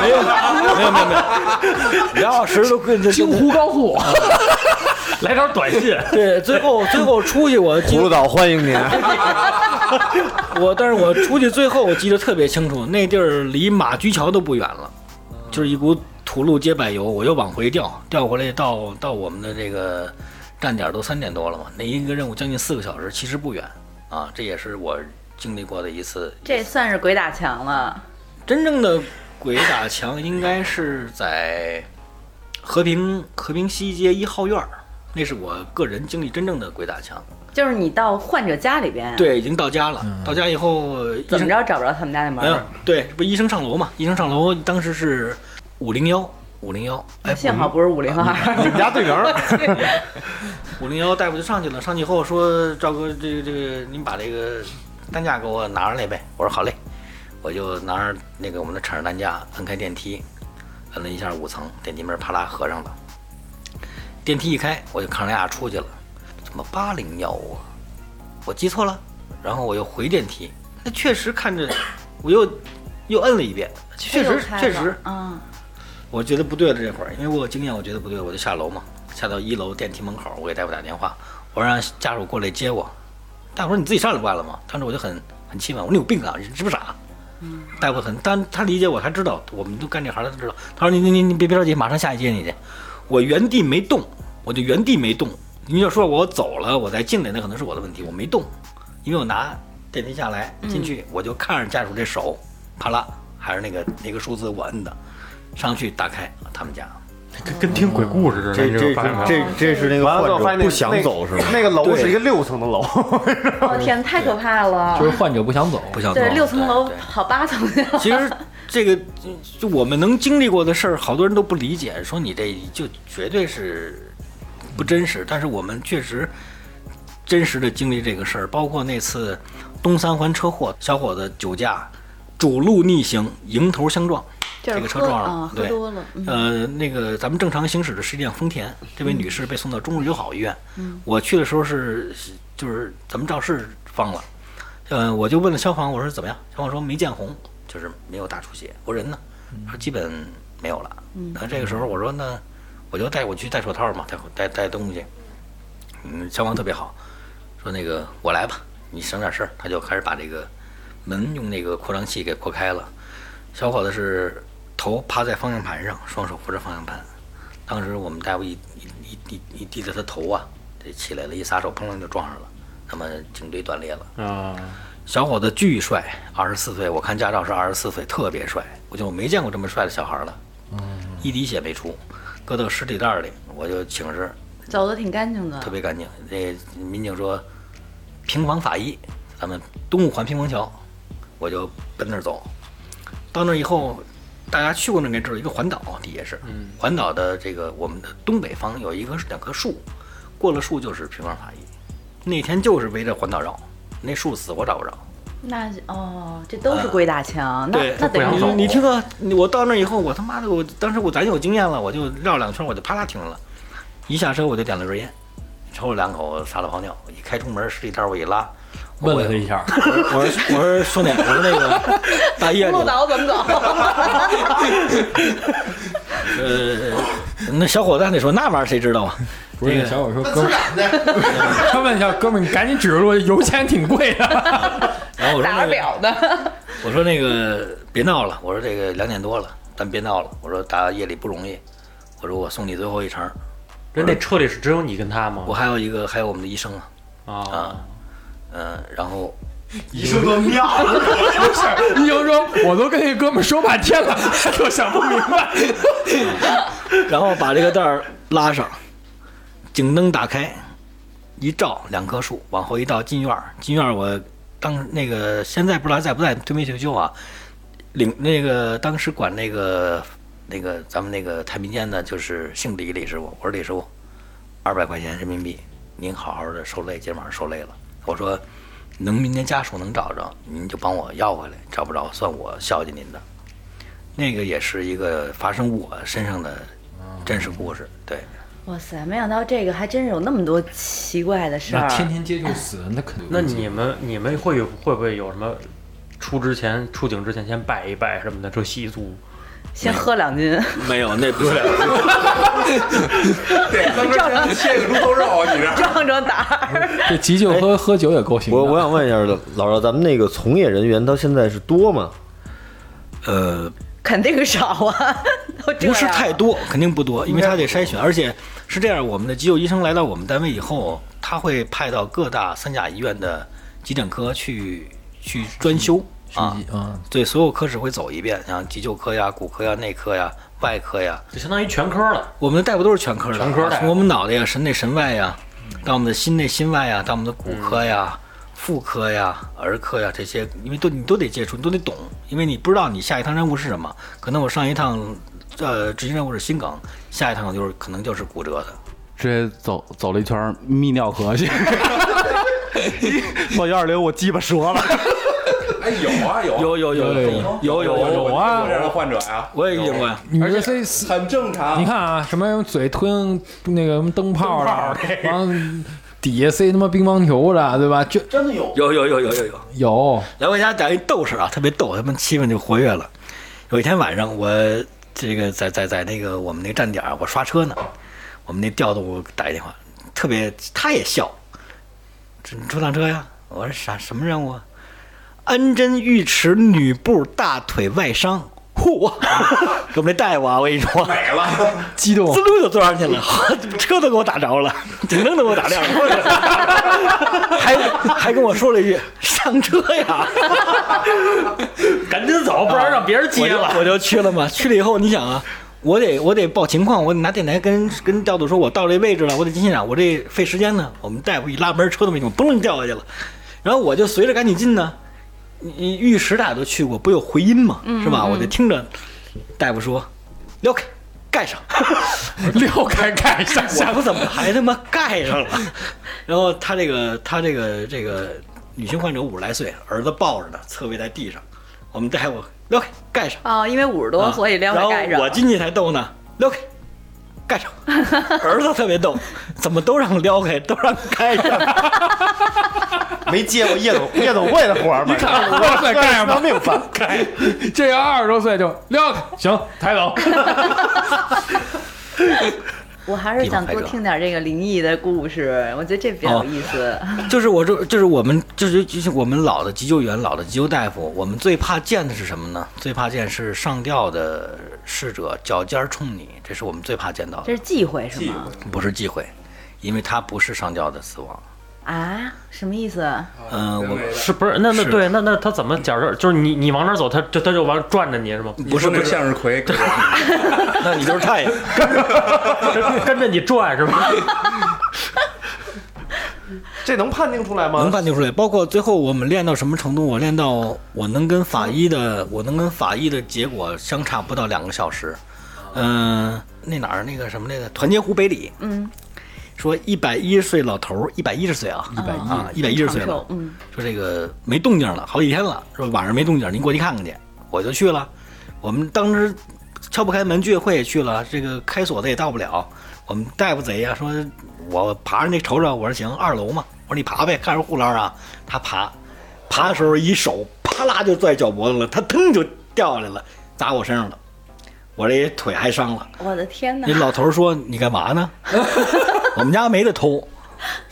没有没有没有没有俩小时 都跟着京沪高速，来条短信，对，最后最后出去我葫芦岛欢迎您。我，但是我出去最后我记得特别清楚，那地儿离马驹桥都不远了，就是一股土路接柏油，我又往回调，调回来到到我们的这个站点都三点多了嘛，那一个任务将近四个小时，其实不远啊，这也是我经历过的一次这算是鬼打墙了。真正的鬼打墙，应该是在和平和平西街一号院儿，那是我个人经历真正的鬼打墙。就是你到患者家里边，，对，已经到家了，到家以后怎么着找不着他们家那门没有儿？，对，不医生上楼嘛？医生上楼，当时是五零幺，五零幺，哎，幸好不是五零二。你们家对门儿，五零幺大夫就上去了，上去以后说：“赵哥，这个这个，您把这个担架给我拿上来呗。”我说：“好嘞。”我就拿着那个我们的产儿担架，摁开电梯，摁了一下五层，电梯门啪啦合上了。电梯一开，我就看着俩出去了，怎么八零幺啊？我记错了。然后我又回电梯，那确实看着，我又 又摁了一遍，确实确实，嗯，我觉得不对了，这会儿，因为我有经验，我觉得不对，我就下楼嘛，下到一楼电梯门口，我给大夫打电话，我让家属过来接我。大夫说你自己上来不完了吗？当时我就很很气愤，我说你有病啊，你是不是傻？大夫很，但他理解我，他知道我们都干这行的，他知道。他说你你你你别别着急，马上下去接你去。我原地没动，我就原地没动。你要说我走了，我再进来，那可能是我的问题，我没动，因为我拿电梯下来进去，我就看着家属这手，啪啦，还是那个那个数字我摁的，上去打开他们家，跟跟听鬼故事似的。这这这这是那个完了之后发现那患者不想走是吗？那个楼是一个六层的楼，我天，太可怕了！就是患者不想走，不想走对，六层楼对对跑八层去了。其实这个就我们能经历过的事儿，好多人都不理解，说你这就绝对是不真实。但是我们确实真实的经历这个事儿，包括那次东三环车祸，小伙子酒驾，主路逆行，迎头相撞，这个车撞了啊，喝对多了。嗯呃，那个咱们正常行驶的是一辆丰田，这位女士被送到中日友好医院。嗯我去的时候是就是咱们肇事方了，呃，我就问了消防，我说怎么样？消防说没见红，就是没有大出血。我说人呢？他说基本没有了。那这个时候我说那我就带我去戴手套嘛，戴戴戴东西。嗯，消防特别好，说那个我来吧，你省点事儿。他就开始把这个门用那个扩张器给扩开了。小伙子是头趴在方向盘上，双手扶着方向盘。当时我们大夫一一一一一低着他头啊，这起来了，一撒手，砰啷就撞上了，那么颈椎断裂了。啊，小伙子巨帅，二十四岁，我看驾照是二十四岁，特别帅，我就没见过这么帅的小孩了。一滴血没出，搁到尸体袋里，我就请示，走的挺干净的特。别干净。这民警说，平房法医，咱们东五环平房桥，我就奔那儿走。到那儿以后，大家去过那儿应该知道，一个环岛底下是，环岛的这个我们的东北方有一棵两棵树，过了树就是平房法医。那天就是围着环岛绕，那树死活找不着。那哦，这都是鬼打墙，那那等于不想走你你听啊，我到那以后，我他妈的，我当时我咱有经验了，我就绕两圈，我就啪啦停了，一下车我就点了根烟，抽了两口，撒了泡尿，一开出门，尸体袋我一拉，问了他一下，我说我说兄弟，我说那个 大爷，路导怎么走？呃，那小伙子还得说那玩意儿谁知道啊？不是那小伙说哥们儿，他问一下哥们儿，你赶紧指着路，油钱挺贵的。然后我说打着那个表的。我说那个别闹了，我说这个两点多了，咱别闹了，我说打夜里不容易，我说我送你最后一程，人那车里是只有你跟他吗？我还有一个还有我们的医生啊，啊，嗯、然后医生都妙了。医生说，我都跟那哥们儿说半天了，他都想不明白。然后把这个袋儿拉上，警灯打开，一照两棵树，往后一照进院儿。进院儿我当那个现在不知道在不在推没退休啊？领那个当时管那个那个咱们那个太平间的，就是姓李李师傅。我说李师傅，二百块钱人民币，您好好的受累，今晚上受累了。我说能明天家属能找着，您就帮我要回来，找不着算我孝敬您的。那个也是一个发生我身上的真实故事，对。哇塞，没想到这个还真是有那么多奇怪的事儿。那天天接触死人，那肯定。那你们你们会有会不会有什么出之前出警之前先拜一拜什么的这习俗？先喝两斤，没有，那不是。对，咱们先切个猪头肉，你这壮壮胆儿。这急救喝喝酒也够行的。我我想问一下老赵，咱们那个从业人员到现在是多吗？呃，肯定少啊，不是太多，肯定不多，因为他得筛选，而且是这样，我们的急救医生来到我们单位以后，他会派到各大三甲医院的急诊科去去专修啊。啊，对，所有科室会走一遍，像急救科呀、骨科呀、内科呀、外科呀，就相当于全科了。我们的大夫都是全科的，全科的从我们脑袋呀、神内神外呀，到我们的心内心外呀，到我们的骨科呀、妇科呀、儿科呀这些，因为都你都得接触，你都得懂，因为你不知道你下一趟任务是什么，可能我上一趟呃执行任务是心梗，下一趟就是可能就是骨折的。直接走走了一圈儿泌尿科去，到幺二零我鸡巴折了。哎有啊有有有有有有有有，有啊有这样的患者呀，我也遇见过呀。女的非死。很正常。你看啊，什么嘴吞那个什么灯泡啊，完底下塞他妈乒乓球的，对吧？就真的有，有有有有有有，有来我给大家讲一逗事儿啊，特别逗，他们气氛就活跃了。有一天晚上，我这个在在在那个我们那站点，我刷车呢，我们那调度打一电话，特别他也笑，这你出趟车呀？我说啥什么任务啊？安贞浴池女部大腿外伤。嚯！给我们这大夫啊，我跟你说，美了，激动滋，溜就坐上去了，车都给我打着了，警灯都给我打亮了，还还跟我说了一句 上车呀，赶紧走，不然让别人接了。我就去了嘛。去了以后，你想啊，我得我得报情况，我得拿电台跟跟调度说，我到这位置了，我得进现场，我这费时间呢。我们大夫一拉门，车都没动，嘣掉下去了。然后我就随着赶紧进呢。你玉石大家都去过，不有回音吗？是吧？我就听着大夫说，撩开盖上，撩开盖上，我说怎么还他妈盖上了？然后他这个他这个这个女性患者五十来岁，儿子抱着呢，侧位在地上。我们大夫撩开盖上。哦，因为五十多，啊所以撩开盖上。然后我进去才逗呢，撩开，盖上。儿子特别逗，怎么都让撩开，都让盖上。没接过夜总夜总会的活儿吗？你看我在盖上吧拿命犯。开，这要二十多岁就撂开，行，抬走。我还是想多听点这个灵异的故事，我觉得这比较有意思。就是我这，就是我们，就是就是我们老的急救员、老的急救大夫，我们最怕见的是什么呢？最怕见是上吊的逝者脚尖冲你，这是我们最怕见到的，这是忌讳是吗？不是忌讳，因为他不是上吊的死亡。啊，什么意思？嗯、我是不是？那那对，那那他怎么假设？就是你你往哪儿走，他就他就往转着你是吗？不是那向日葵，那你就是太阳。跟 跟着你转是吧？这能判定出来吗？能判定出来。包括最后我们练到什么程度？我练到我能跟法医的，我能跟法医的结果相差不到两个小时。嗯、那哪儿那个什么那个团结湖北里，嗯，说一百一十岁老头儿，一百一十岁啊，一百一啊，一百一十岁了。嗯，说这个没动静了，好几天了，说晚上没动静，您过去看看去。我就去了，我们当时敲不开门，居委会也去了，这个开锁的也到不了。我们大夫贼呀、说我爬上那瞅瞅，我说行，二楼嘛，我说你爬呗，看着护栏啊。他爬，爬的时候一手啪啦就拽脚脖子了，他腾就掉下来了，砸我身上了，我这腿还伤了。我的天哪那！老头说：“你干嘛呢？我们家没得偷。”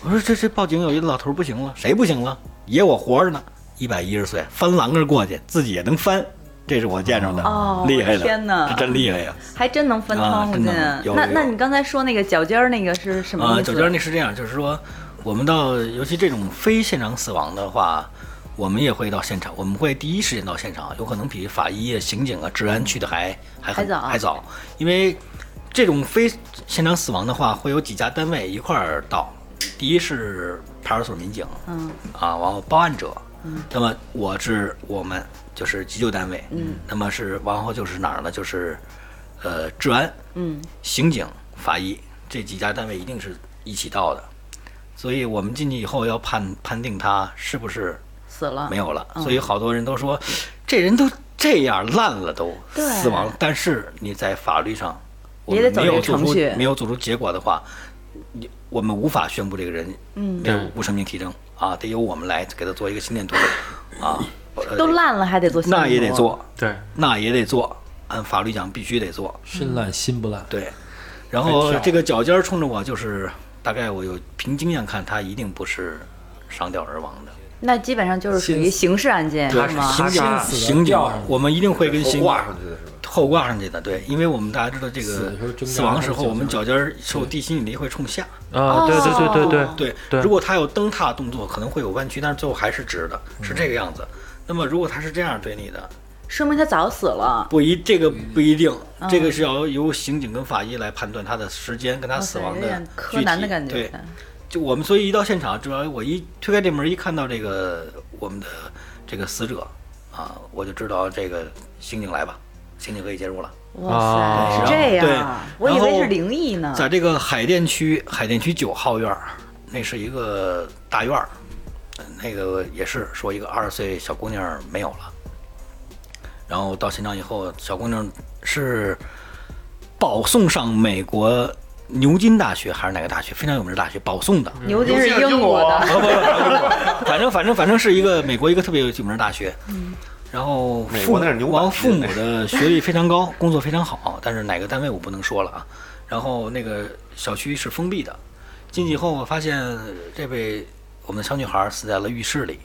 我说：“这这报警有一老头儿不行了，谁不行了？爷我活着呢，一百一十岁，翻栏杆过去，自己也能翻，这是我见着的，哦厉害的，天哪这真厉害呀！还真能翻窗户啊真进。能有有那那你刚才说那个脚尖儿那个是什么啊，意思？脚尖儿那是这样，就是说，我们到尤其这种非现场死亡的话，我们也会到现场，我们会第一时间到现场，有可能比法医啊、刑警啊、治安去的还还还早还早，因为这种非现场死亡的话，会有几家单位一块儿到。第一是派出所民警，嗯。啊，然后报案者，嗯。那么我是我们就是急救单位，嗯，那么是然后就是哪儿呢？就是呃治安，嗯，刑警、法医这几家单位一定是一起到的，所以我们进去以后要判判定他是不是死了。没有了。嗯。所以好多人都说，这人都这样烂了都对。死亡了，但是你在法律上，我也得走这个们没有做出程序没有做出结果的话，你我们无法宣布这个人嗯无生命体征啊，得由我们来给他做一个心电图啊，呃都烂了还得做心那也得做，对，那也得做，按法律讲必须得做。身烂心不烂。对，然后这个脚尖冲着我，就是大概我有凭经验看，他一定不是上吊而亡的。那基本上就是属于刑事案件是吗？刑警死的刑我们一定会跟刑挂上去的是吧？后挂上去的，对，因为我们大家知道这个死亡时候，我们脚尖儿受地心引力会冲下。啊，对对对对对对，如果他有蹬踏动作，可能会有弯曲，但是最后还是直的，是这个样子。那么如果他是这样对你的，说明他早死了。不一这个不一定，嗯。这个是要由刑警跟法医来判断他的时间跟他死亡的具体南的感觉。对，就我们所以一到现场，主要我一推开这门一看到这个我们的这个死者啊，我就知道这个刑警来吧，刑警可以介入了。哇啊塞，是这对样，我以为是灵异呢。在这个海淀区海淀区九号院儿，那是一个大院那个也是说一个二十岁小姑娘没有了，然后到新疆以后，小姑娘是保送上美国牛津大学还是哪个大学？非常有名的大学，保送的。牛津是英国的，不不不，反正反正反正是一个美国一个特别有名的大学。然后美父国那是牛然后板父母的学历非常高，工作非常好，但是哪个单位我不能说了啊。然后那个小区是封闭的，进去以后我发现这位我们的小女孩死在了浴室里，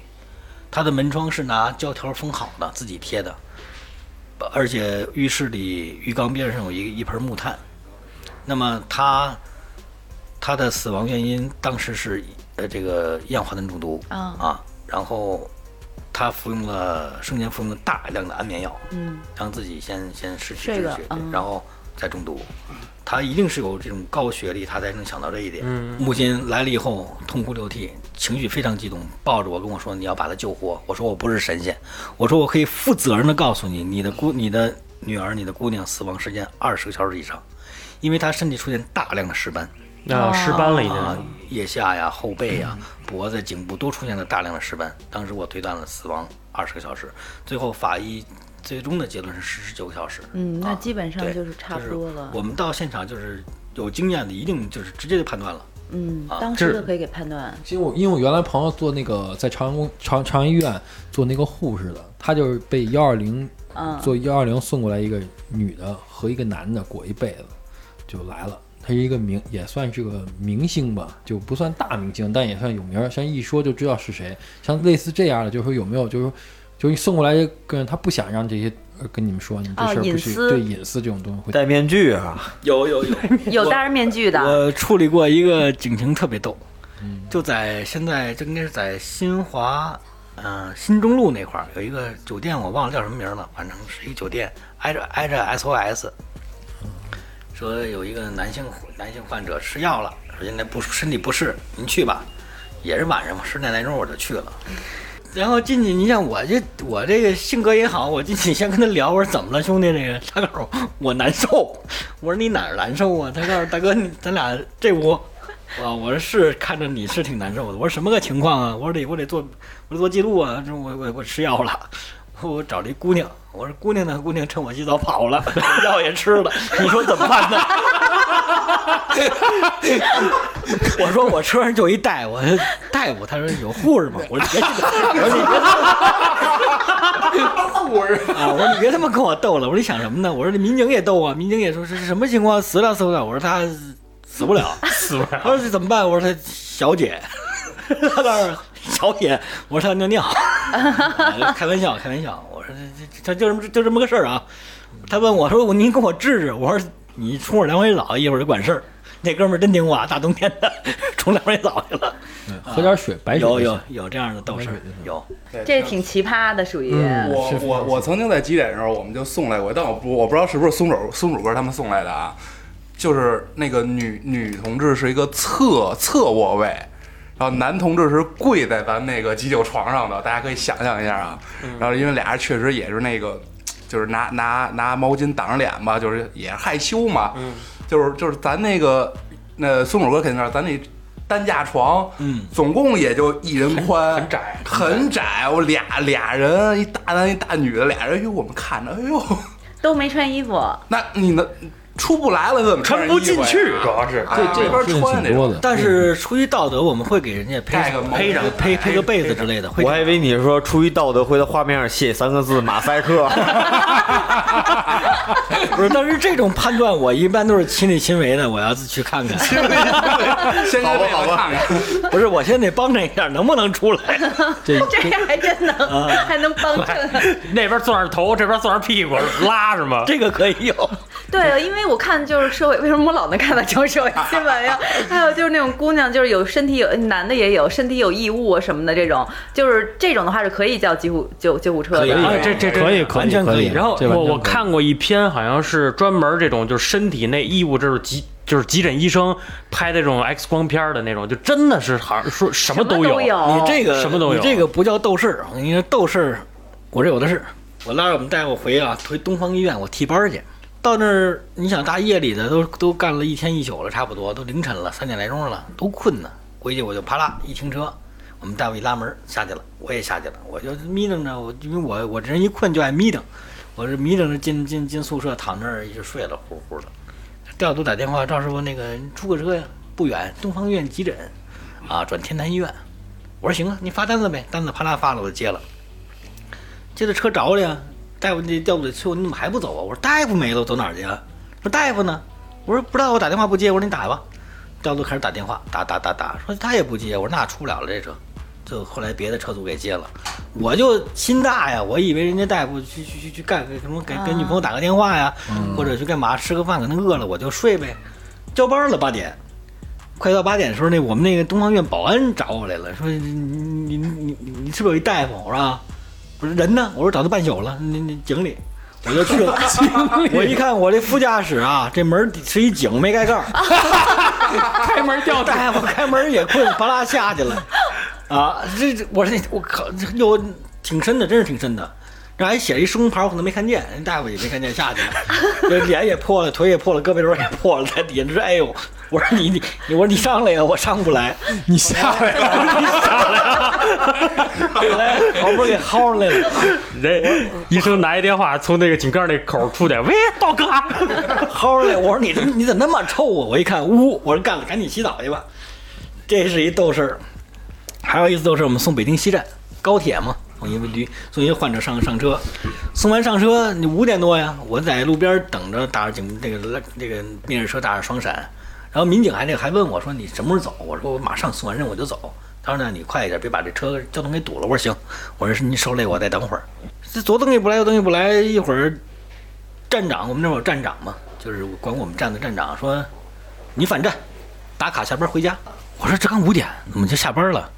她的门窗是拿胶条封好的，自己贴的，而且浴室里浴缸边上有一一盆木炭。那么她她的死亡原因当时是呃这个一氧化碳中毒啊啊，然后她服用了生前服用了大量的安眠药，嗯，让自己先先失去睡知觉，嗯然后再中毒，他一定是有这种高学历，他才能想到这一点。嗯母亲来了以后痛哭流涕，情绪非常激动，抱着我跟我说：“你要把他救活。”我说：“我不是神仙，我说我可以负责任的告诉你，你的姑、你的女儿、你的姑娘死亡时间二十个小时以上，因为她身体出现大量的尸斑。”那，尸斑了已啊经。，腋下呀、后背呀、脖子、颈部都出现了大量的尸斑。当时我推断了死亡二十个小时，最后法医最终的结论是十九个小时。嗯，那啊基本上就是差不多了就是。我们到现场就是有经验的，一定就是直接就判断了。嗯，啊当时就可以给判断。因为我因为我原来朋友做那个在朝阳公朝朝阳医院做那个护士的，他就是被幺二零嗯，做幺二零送过来一个女的和一个男的裹一被子就来了。他是一个明，也算是个明星吧，就不算大明星，但也算有名儿。像一说就知道是谁。像类似这样的，就是说有没有，就是说，就是你送过来一个人，他不想让这些呃跟你们说，你这哦事儿不是、隐私对隐私这种东西会戴面具啊，有有有 有戴着面具的。我处理过一个警情特别逗，就在现在这应该是在新华，嗯、新中路那块儿有一个酒店，我忘了叫什么名儿了，反正是一个酒店，挨着挨着 SOS，说有一个男性男性患者吃药了，说现在不身体不适，您去吧，也是晚上嘛，十点来钟我就去了。然后进去，你像我这我这个性格也好，我进去先跟他聊，我说怎么了，兄弟？这个他告诉我难受，我说你哪儿难受啊？他告诉大哥，你咱俩这屋，啊，我说是看着你是挺难受的。我说什么个情况啊？我说得我得做我得做记录啊，这我我我吃药了。我找了一姑娘，我说姑娘呢？姑娘趁我洗澡跑了，药也吃了，你说怎么办呢？我说我车上就一大夫，大夫，他说有护士吗？我说别去，我说你别，护士啊！我说你别他妈跟我逗了。我说你想什么呢？我说这民警也逗啊，民警也说这是什么情况？死了死不了？我说他死不了，死不了。他说这怎么办？我说他小姐，他告诉我小姐，我说他尿尿，啊开玩笑开玩笑。我说这这这就这么就这么个事儿啊。他问我说我您给我治治，我说你冲我两回澡，一会儿就管事儿。那哥们儿真听话，大冬天的冲两回澡去了。喝点水，白水有有有这样的斗事儿，有。这挺奇葩的，属于。嗯我我我曾经在几点的时候，我们就送来过，但我不我不知道是不是松鼠松鼠哥他们送来的啊，就是那个女女同志是一个侧侧卧位，然后男同志是跪在咱那个急救床上的，大家可以想象一下啊。然后因为俩人确实也是那个，就是拿拿拿毛巾挡着脸吧，就是也害羞嘛，就是就是咱那个那松鼠哥肯定知道，咱那担架床，嗯，总共也就一人宽，很窄。很窄。我俩俩人，一大男一大女的，俩人，哟，我们看着，哎呦，都没穿衣服，那你能出不来了，怎么穿不进去，主要是啊这没法穿那种。挺多的。但是出于道德，我们会给人家盖个毛配配上巾配配个被子之类的。我还以为你是说出于道德会在画面上写三个字马赛克。不是，但是这种判断我一般都是亲力亲为的，我要自去看看。先给我看看，不是，我先得帮衬一下，能不能出来？这这样还真能，啊还能帮衬。那边攥着头，这边攥着屁股，拉是吗？这个可以有。对，因为我看就是社会，为什么我老能看到这种社会新闻呀？还有就是那种姑娘，就是有身体有男的也有身体有异物啊什么的这种，就是这种的话是可以叫救护救救护车的。可以啊，这这这可以，可以，完全可以。然后我我看过一篇，好像是专门这种就是身体内异物，这是急就是急诊医生拍的这种 X 光片的那种，就真的是好像说什么都有，有。你这个什么都有你这个不叫斗事儿。我跟你说，斗士，我这有的是。我拉着我们大夫回啊，回东方医院，我替班儿去。到那儿，你想大夜里的都都干了一天一宿了，差不多都凌晨了，三点来钟了，都困呢。回去我就啪啦一停车，我们单位一拉门下去了，我也下去了，我就眯瞪着，我因为我我这人一困就爱眯瞪，我是眯瞪着进进进宿舍躺那儿一直睡了呼呼的。调度打电话，赵师傅那个出个车呀，不远，东方医院急诊，啊，转天坛医院。我说行啊，你发单子呗，单子啪啦发了，我就接了。接着车着了呀，大夫那调度得去，你怎么还不走啊？我说大夫没了，我走哪儿去啊？说大夫呢？我说不知道，我打电话不接。我说你打吧。调度开始打电话，打打打打，说他也不接。我说那出不了了这车，就后来别的车主给接了。我就心大呀，我以为人家大夫去去去去干个什么，给给女朋友打个电话呀，或者去干嘛吃个饭，可能饿了我就睡呗。交班了八点，快到八点的时候，那我们那个东方院保安找我来了，说你你你你你是不是有一大夫？我说啊，我说人呢？我说找他半宿了，那那井里。我就去了。我一看我这副驾驶啊，这门是一井没盖盖儿，开门掉大。大夫开门也困，巴拉下去了。啊，这这我说那我靠，这有挺深的，真是挺深的。这还写了一施工牌，我可能没看见，人大夫也没看见下去了，这脸也破了，腿也破了，胳膊肘也破了，在底下这哎呦！我说你你你我说你上来呀，我上不来，你下来了，你下来了，后来好不容易给薅上来了，人医生拿一电话从那个井盖那口出去，喂，道哥，薅上来，我说你这你怎么那么臭啊？我一看，呜，我说干了，赶紧洗澡去吧。这是一逗事儿，还有一次逗事儿，我们送北京西站高铁嘛，送一个驴送一个患者上上车，送完上车，你五点多呀，我在路边等着，打着警这个那个面试车打着双闪，然后民警还那还问我说你什么时候走？我说我马上送完任务我就走。他说呢你快一点，别把这车交通给堵了。我说行，我说你受累我再等会儿。这左等也不来，右等也不来，一会儿站长我们那会儿有站长嘛，就是管我们站的站长说你反站，打卡下班回家。我说这刚五点，怎么就下班了？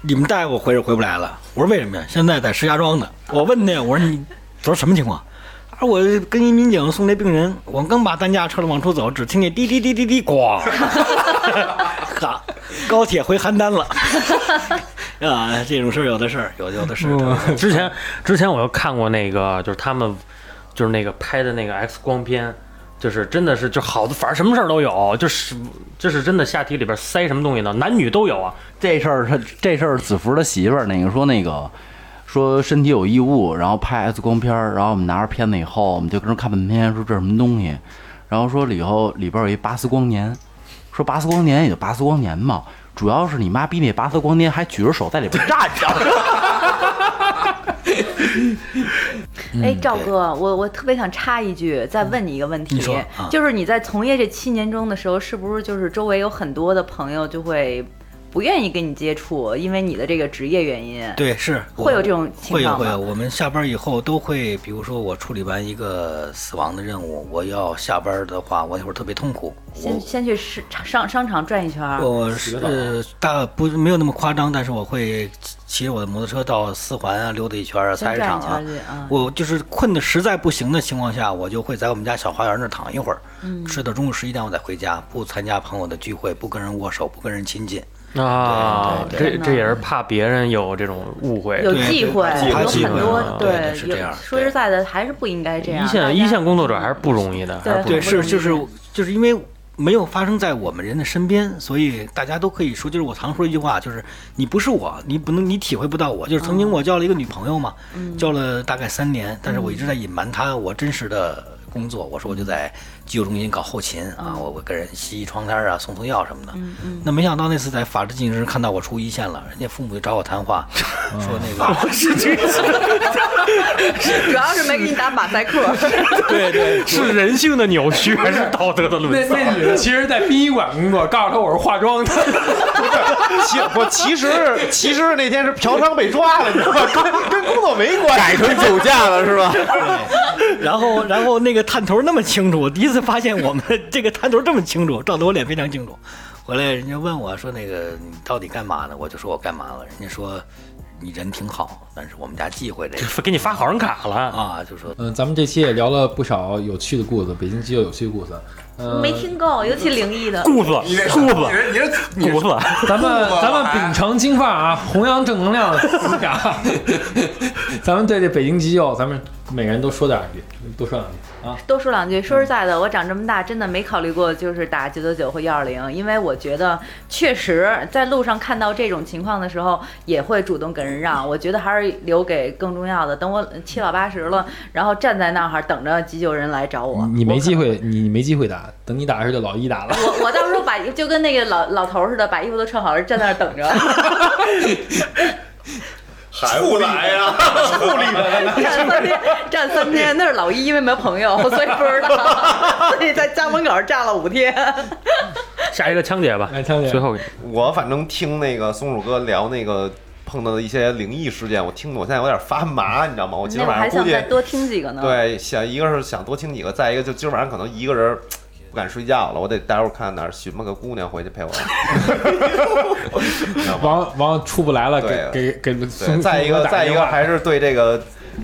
你们带我回是回不来了。我说为什么呀？现在在石家庄呢。我问他呀，我说你昨儿什么情况？他说我跟一民警送那病人，我刚把担架撤了往出走，只听见滴滴滴滴滴，咣！哈，高铁回邯郸了。啊，这种事儿有的是，有有的是。之前之前我又看过那个，就是他们就是那个拍的那个 X 光片，就是真的是就好的，反正什么事儿都有，就是就是真的下体里边塞什么东西呢，男女都有啊。这事儿他这事儿子福的媳妇儿那个说那个说身体有异物，然后拍 X 光片儿，然后我们拿着片子以后，我们就跟人看半天，说这是什么东西，然后说里头里边有一八斯光年，说八斯光年也就八斯光年嘛，主要是你妈逼那八斯光年还举着手在里边站着。哎，赵哥，我我特别想插一句，再问你一个问题，就是你在从业这七年中的时候，是不是就是周围有很多的朋友就会不愿意跟你接触，因为你的这个职业原因？对，是会有这种情况吗？会有会有，我们下班以后都会，比如说我处理完一个死亡的任务，我要下班的话，我那会儿特别痛苦。先先去市商商场转一圈，我是呃，大不没有那么夸张，但是我会骑骑着我的摩托车到四环啊溜达一圈啊，菜市场啊。我就是困的实在不行的情况下，我就会在我们家小花园那儿躺一会儿，嗯吃到中午十一点我再回家，不参加朋友的聚会，不跟人握手，不跟人亲近。啊，这这也是怕别人有这种误会。有忌讳，对有很多啊对对是这样说实在的，还是不应该这样。一线一线工作者还是不容易的，对是就是就是因为没有发生在我们人的身边，所以大家都可以说，就是我常说一句话，就是你不是我，你不能你体会不到我。就是曾经我交了一个女朋友嘛，交了大概三年，但是我一直在隐瞒她我真实的工作。我说我就在急救中心搞后勤啊，我我跟人洗洗床单啊，送送药什么的。那没想到那次在法制进行时看到我出一线了，人家父母就找我谈话，说那个 主要是没给你打马赛克。对对是人性的扭曲还是道德的沦丧？那女的其实，在殡仪馆工作，告诉她我是化妆的。其我其实其实那天是嫖娼被抓了，你知道吗？跟跟工作没关系，改成酒驾了是吧？然后，然后那个探头那么清楚，我第一次发现我们 这个探头这么清楚，照得我脸非常清楚。回来人家问我说：“那个你到底干嘛呢？”我就说我干嘛了。人家说你人挺好，但是我们家忌讳这个给你发好人卡了，啊，就说嗯，咱们这期也聊了不少有趣的故事，北京急救有趣的故事。呃，没听够，尤其灵异的。顾子你这顾子你这你这顾子，咱们咱们秉承金发啊，弘扬正能量的思想。咱们对这北京急救，咱们每个人都说点儿句，多说两句啊。多说两句，说实在的，我长这么大真的没考虑过就是打九九九或幺二零，因为我觉得确实在路上看到这种情况的时候，也会主动给人让。我觉得还是留给更重要的。等我七老八十了，然后站在那儿等着急救人来找我，你你没机会，你你没机会打，等你打的时候就老一打了。我我到时候把就跟那个老老头儿似的，把衣服都穿好了，站在那儿等着。还不来呀？站三天，站三天，那是老一，因为没朋友，所以不知道，所以在家门口站了五天。下一个枪姐吧，来，枪姐，最后我反正听那个松鼠哥聊那个碰到的一些灵异事件，我听的我现在有点发麻，你知道吗？我今那我儿晚上估计还想再多听几个呢。，对想一个是想多听几个，再一个就今儿晚上可能一个人。不敢睡觉了，我得待会儿看哪儿寻摸个姑娘回去陪我。王王出不来了，给给给对，再一个，再一个还是对这个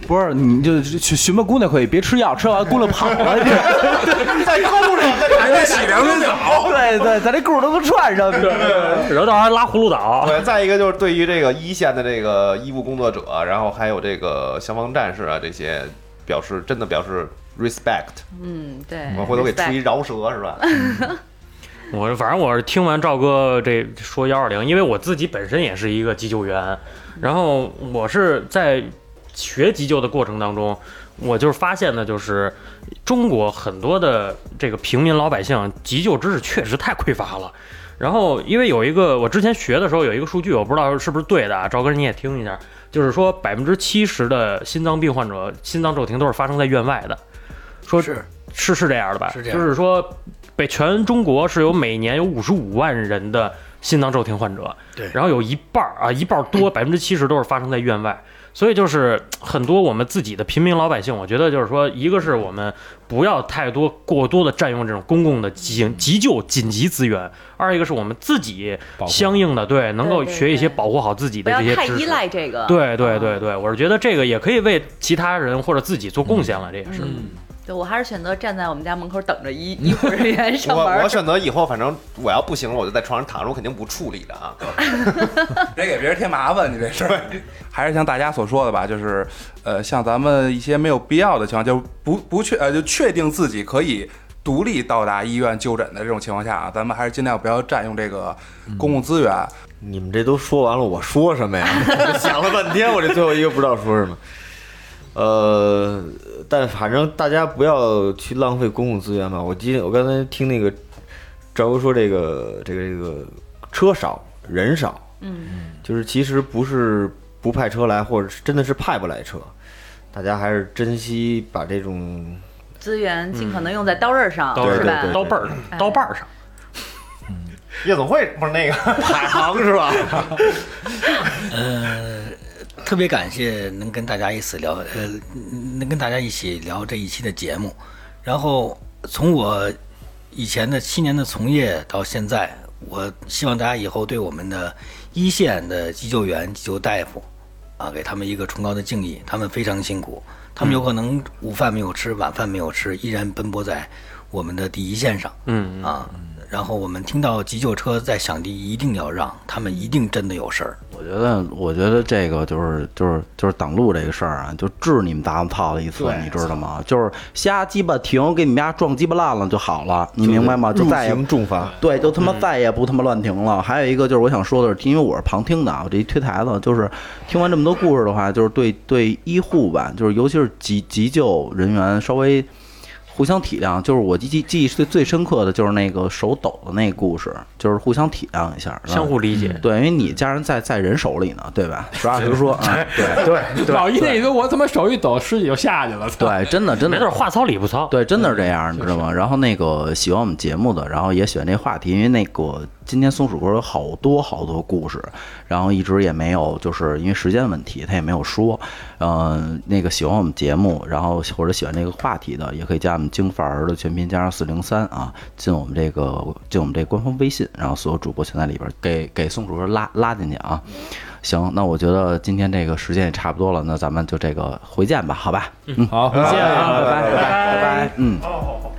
不是，你就去寻摸姑娘可以，别吃药，吃完姑娘跑了。在沟上 还得洗凉水澡。对对，咱这故事都能串上。然后到时候还拉葫芦岛，对，再一个就是对于这个一线的这个医务工作者，然后还有这个消防战士啊，这些表示真的表示 respect。嗯，对，我回头给出一饶舌是吧？我反正我是听完赵哥这说幺二零，因为我自己本身也是一个急救员，然后我是在学急救的过程当中，我就是发现的，就是中国很多的这个平民老百姓急救知识确实太匮乏了。然后因为有一个我之前学的时候有一个数据，我不知道是不是对的啊，赵哥你也听一下，就是说百分之七十的心脏病患者心脏骤停都是发生在院外的，说是是是这样的吧？是这样就是说，北全中国是有每年有五十五万人的心脏骤停患者，对然后有一半儿啊，一半儿多，百分之七十都是发生在院外。所以就是很多我们自己的平民老百姓，我觉得就是说，一个是我们不要太多过多的占用这种公共的急急救紧急资源，二一个是我们自己相应的对能够学一些保护好自己的这些知识。要太依赖这个。对对对对，我是觉得这个也可以为其他人或者自己做贡献了，这也是。对，我还是选择站在我们家门口等着医医护人员上我班。我我选择以后，反正我要不行了，我就在床上躺着，我肯定不处理的啊。别给别人添麻烦，你这事儿。还是像大家所说的吧，就是呃，像咱们一些没有必要的情况，就不不确呃，就确定自己可以独立到达医院就诊的这种情况下啊，咱们还是尽量不要占用这个公共资源。你们这都说完了，我说什么呀？想了半天，我这最后一个不知道说什么。呃，但反正大家不要去浪费公共资源嘛。我今我刚才听那个赵哥说，这个这个这个车少人少，嗯，就是其实不是不派车来，或者是真的是派不来车，大家还是珍惜把这种资源尽可能用在刀刃上，刀是吧？刀背儿上刀把儿上，夜总会不是那个 海航是吧？呃，特别感谢能跟大家一起聊，呃，能跟大家一起聊这一期的节目。然后从我以前的七年的从业到现在，我希望大家以后对我们的一线的急救员、急救大夫啊，给他们一个崇高的敬意。他们非常辛苦，他们有可能午饭没有吃，晚饭没有吃，依然奔波在我们的第一线上。嗯啊，然后我们听到急救车在响笛，一定要让他们一定真的有事儿。我觉得，我觉得这个就是就是就是挡路这个事儿啊，就治你们大套的一次，你知道吗？就是瞎鸡巴停，给你们家撞鸡巴烂了就好了，你明白吗？就再也刑重罚。对，就他妈再也不他妈乱停了。还有一个就是我想说的是，因为我是旁听的啊，我这一推台子，就是听完这么多故事的话，就是对对医护吧，就是尤其是急急救人员稍微互相体谅。就是我记记记忆最最深刻的就是那个手抖的那个故事，就是互相体谅一下，相互理解。对，因为你家人在在人手里呢，对吧？实话实说啊，对对 老一那说我他妈手一抖，尸体就下去了。对，真的真的没错，话糙理不糙。对，真的是这样，你知道吗？然后那个喜欢我们节目的，然后也喜欢这话题，因为那个今天松鼠哥有好多好多故事，然后一直也没有，就是因为时间问题，他也没有说。嗯、那个喜欢我们节目，然后或者喜欢这个话题的，也可以加我们京范儿的全拼加上四零三啊，进我们这个进我们这官方微信，然后所有主播全在里边儿，给给松鼠哥拉拉进去啊。行，那我觉得今天这个时间也差不多了，那咱们就这个回见吧，好吧？嗯，好，再见啊，拜拜拜拜拜拜，嗯。好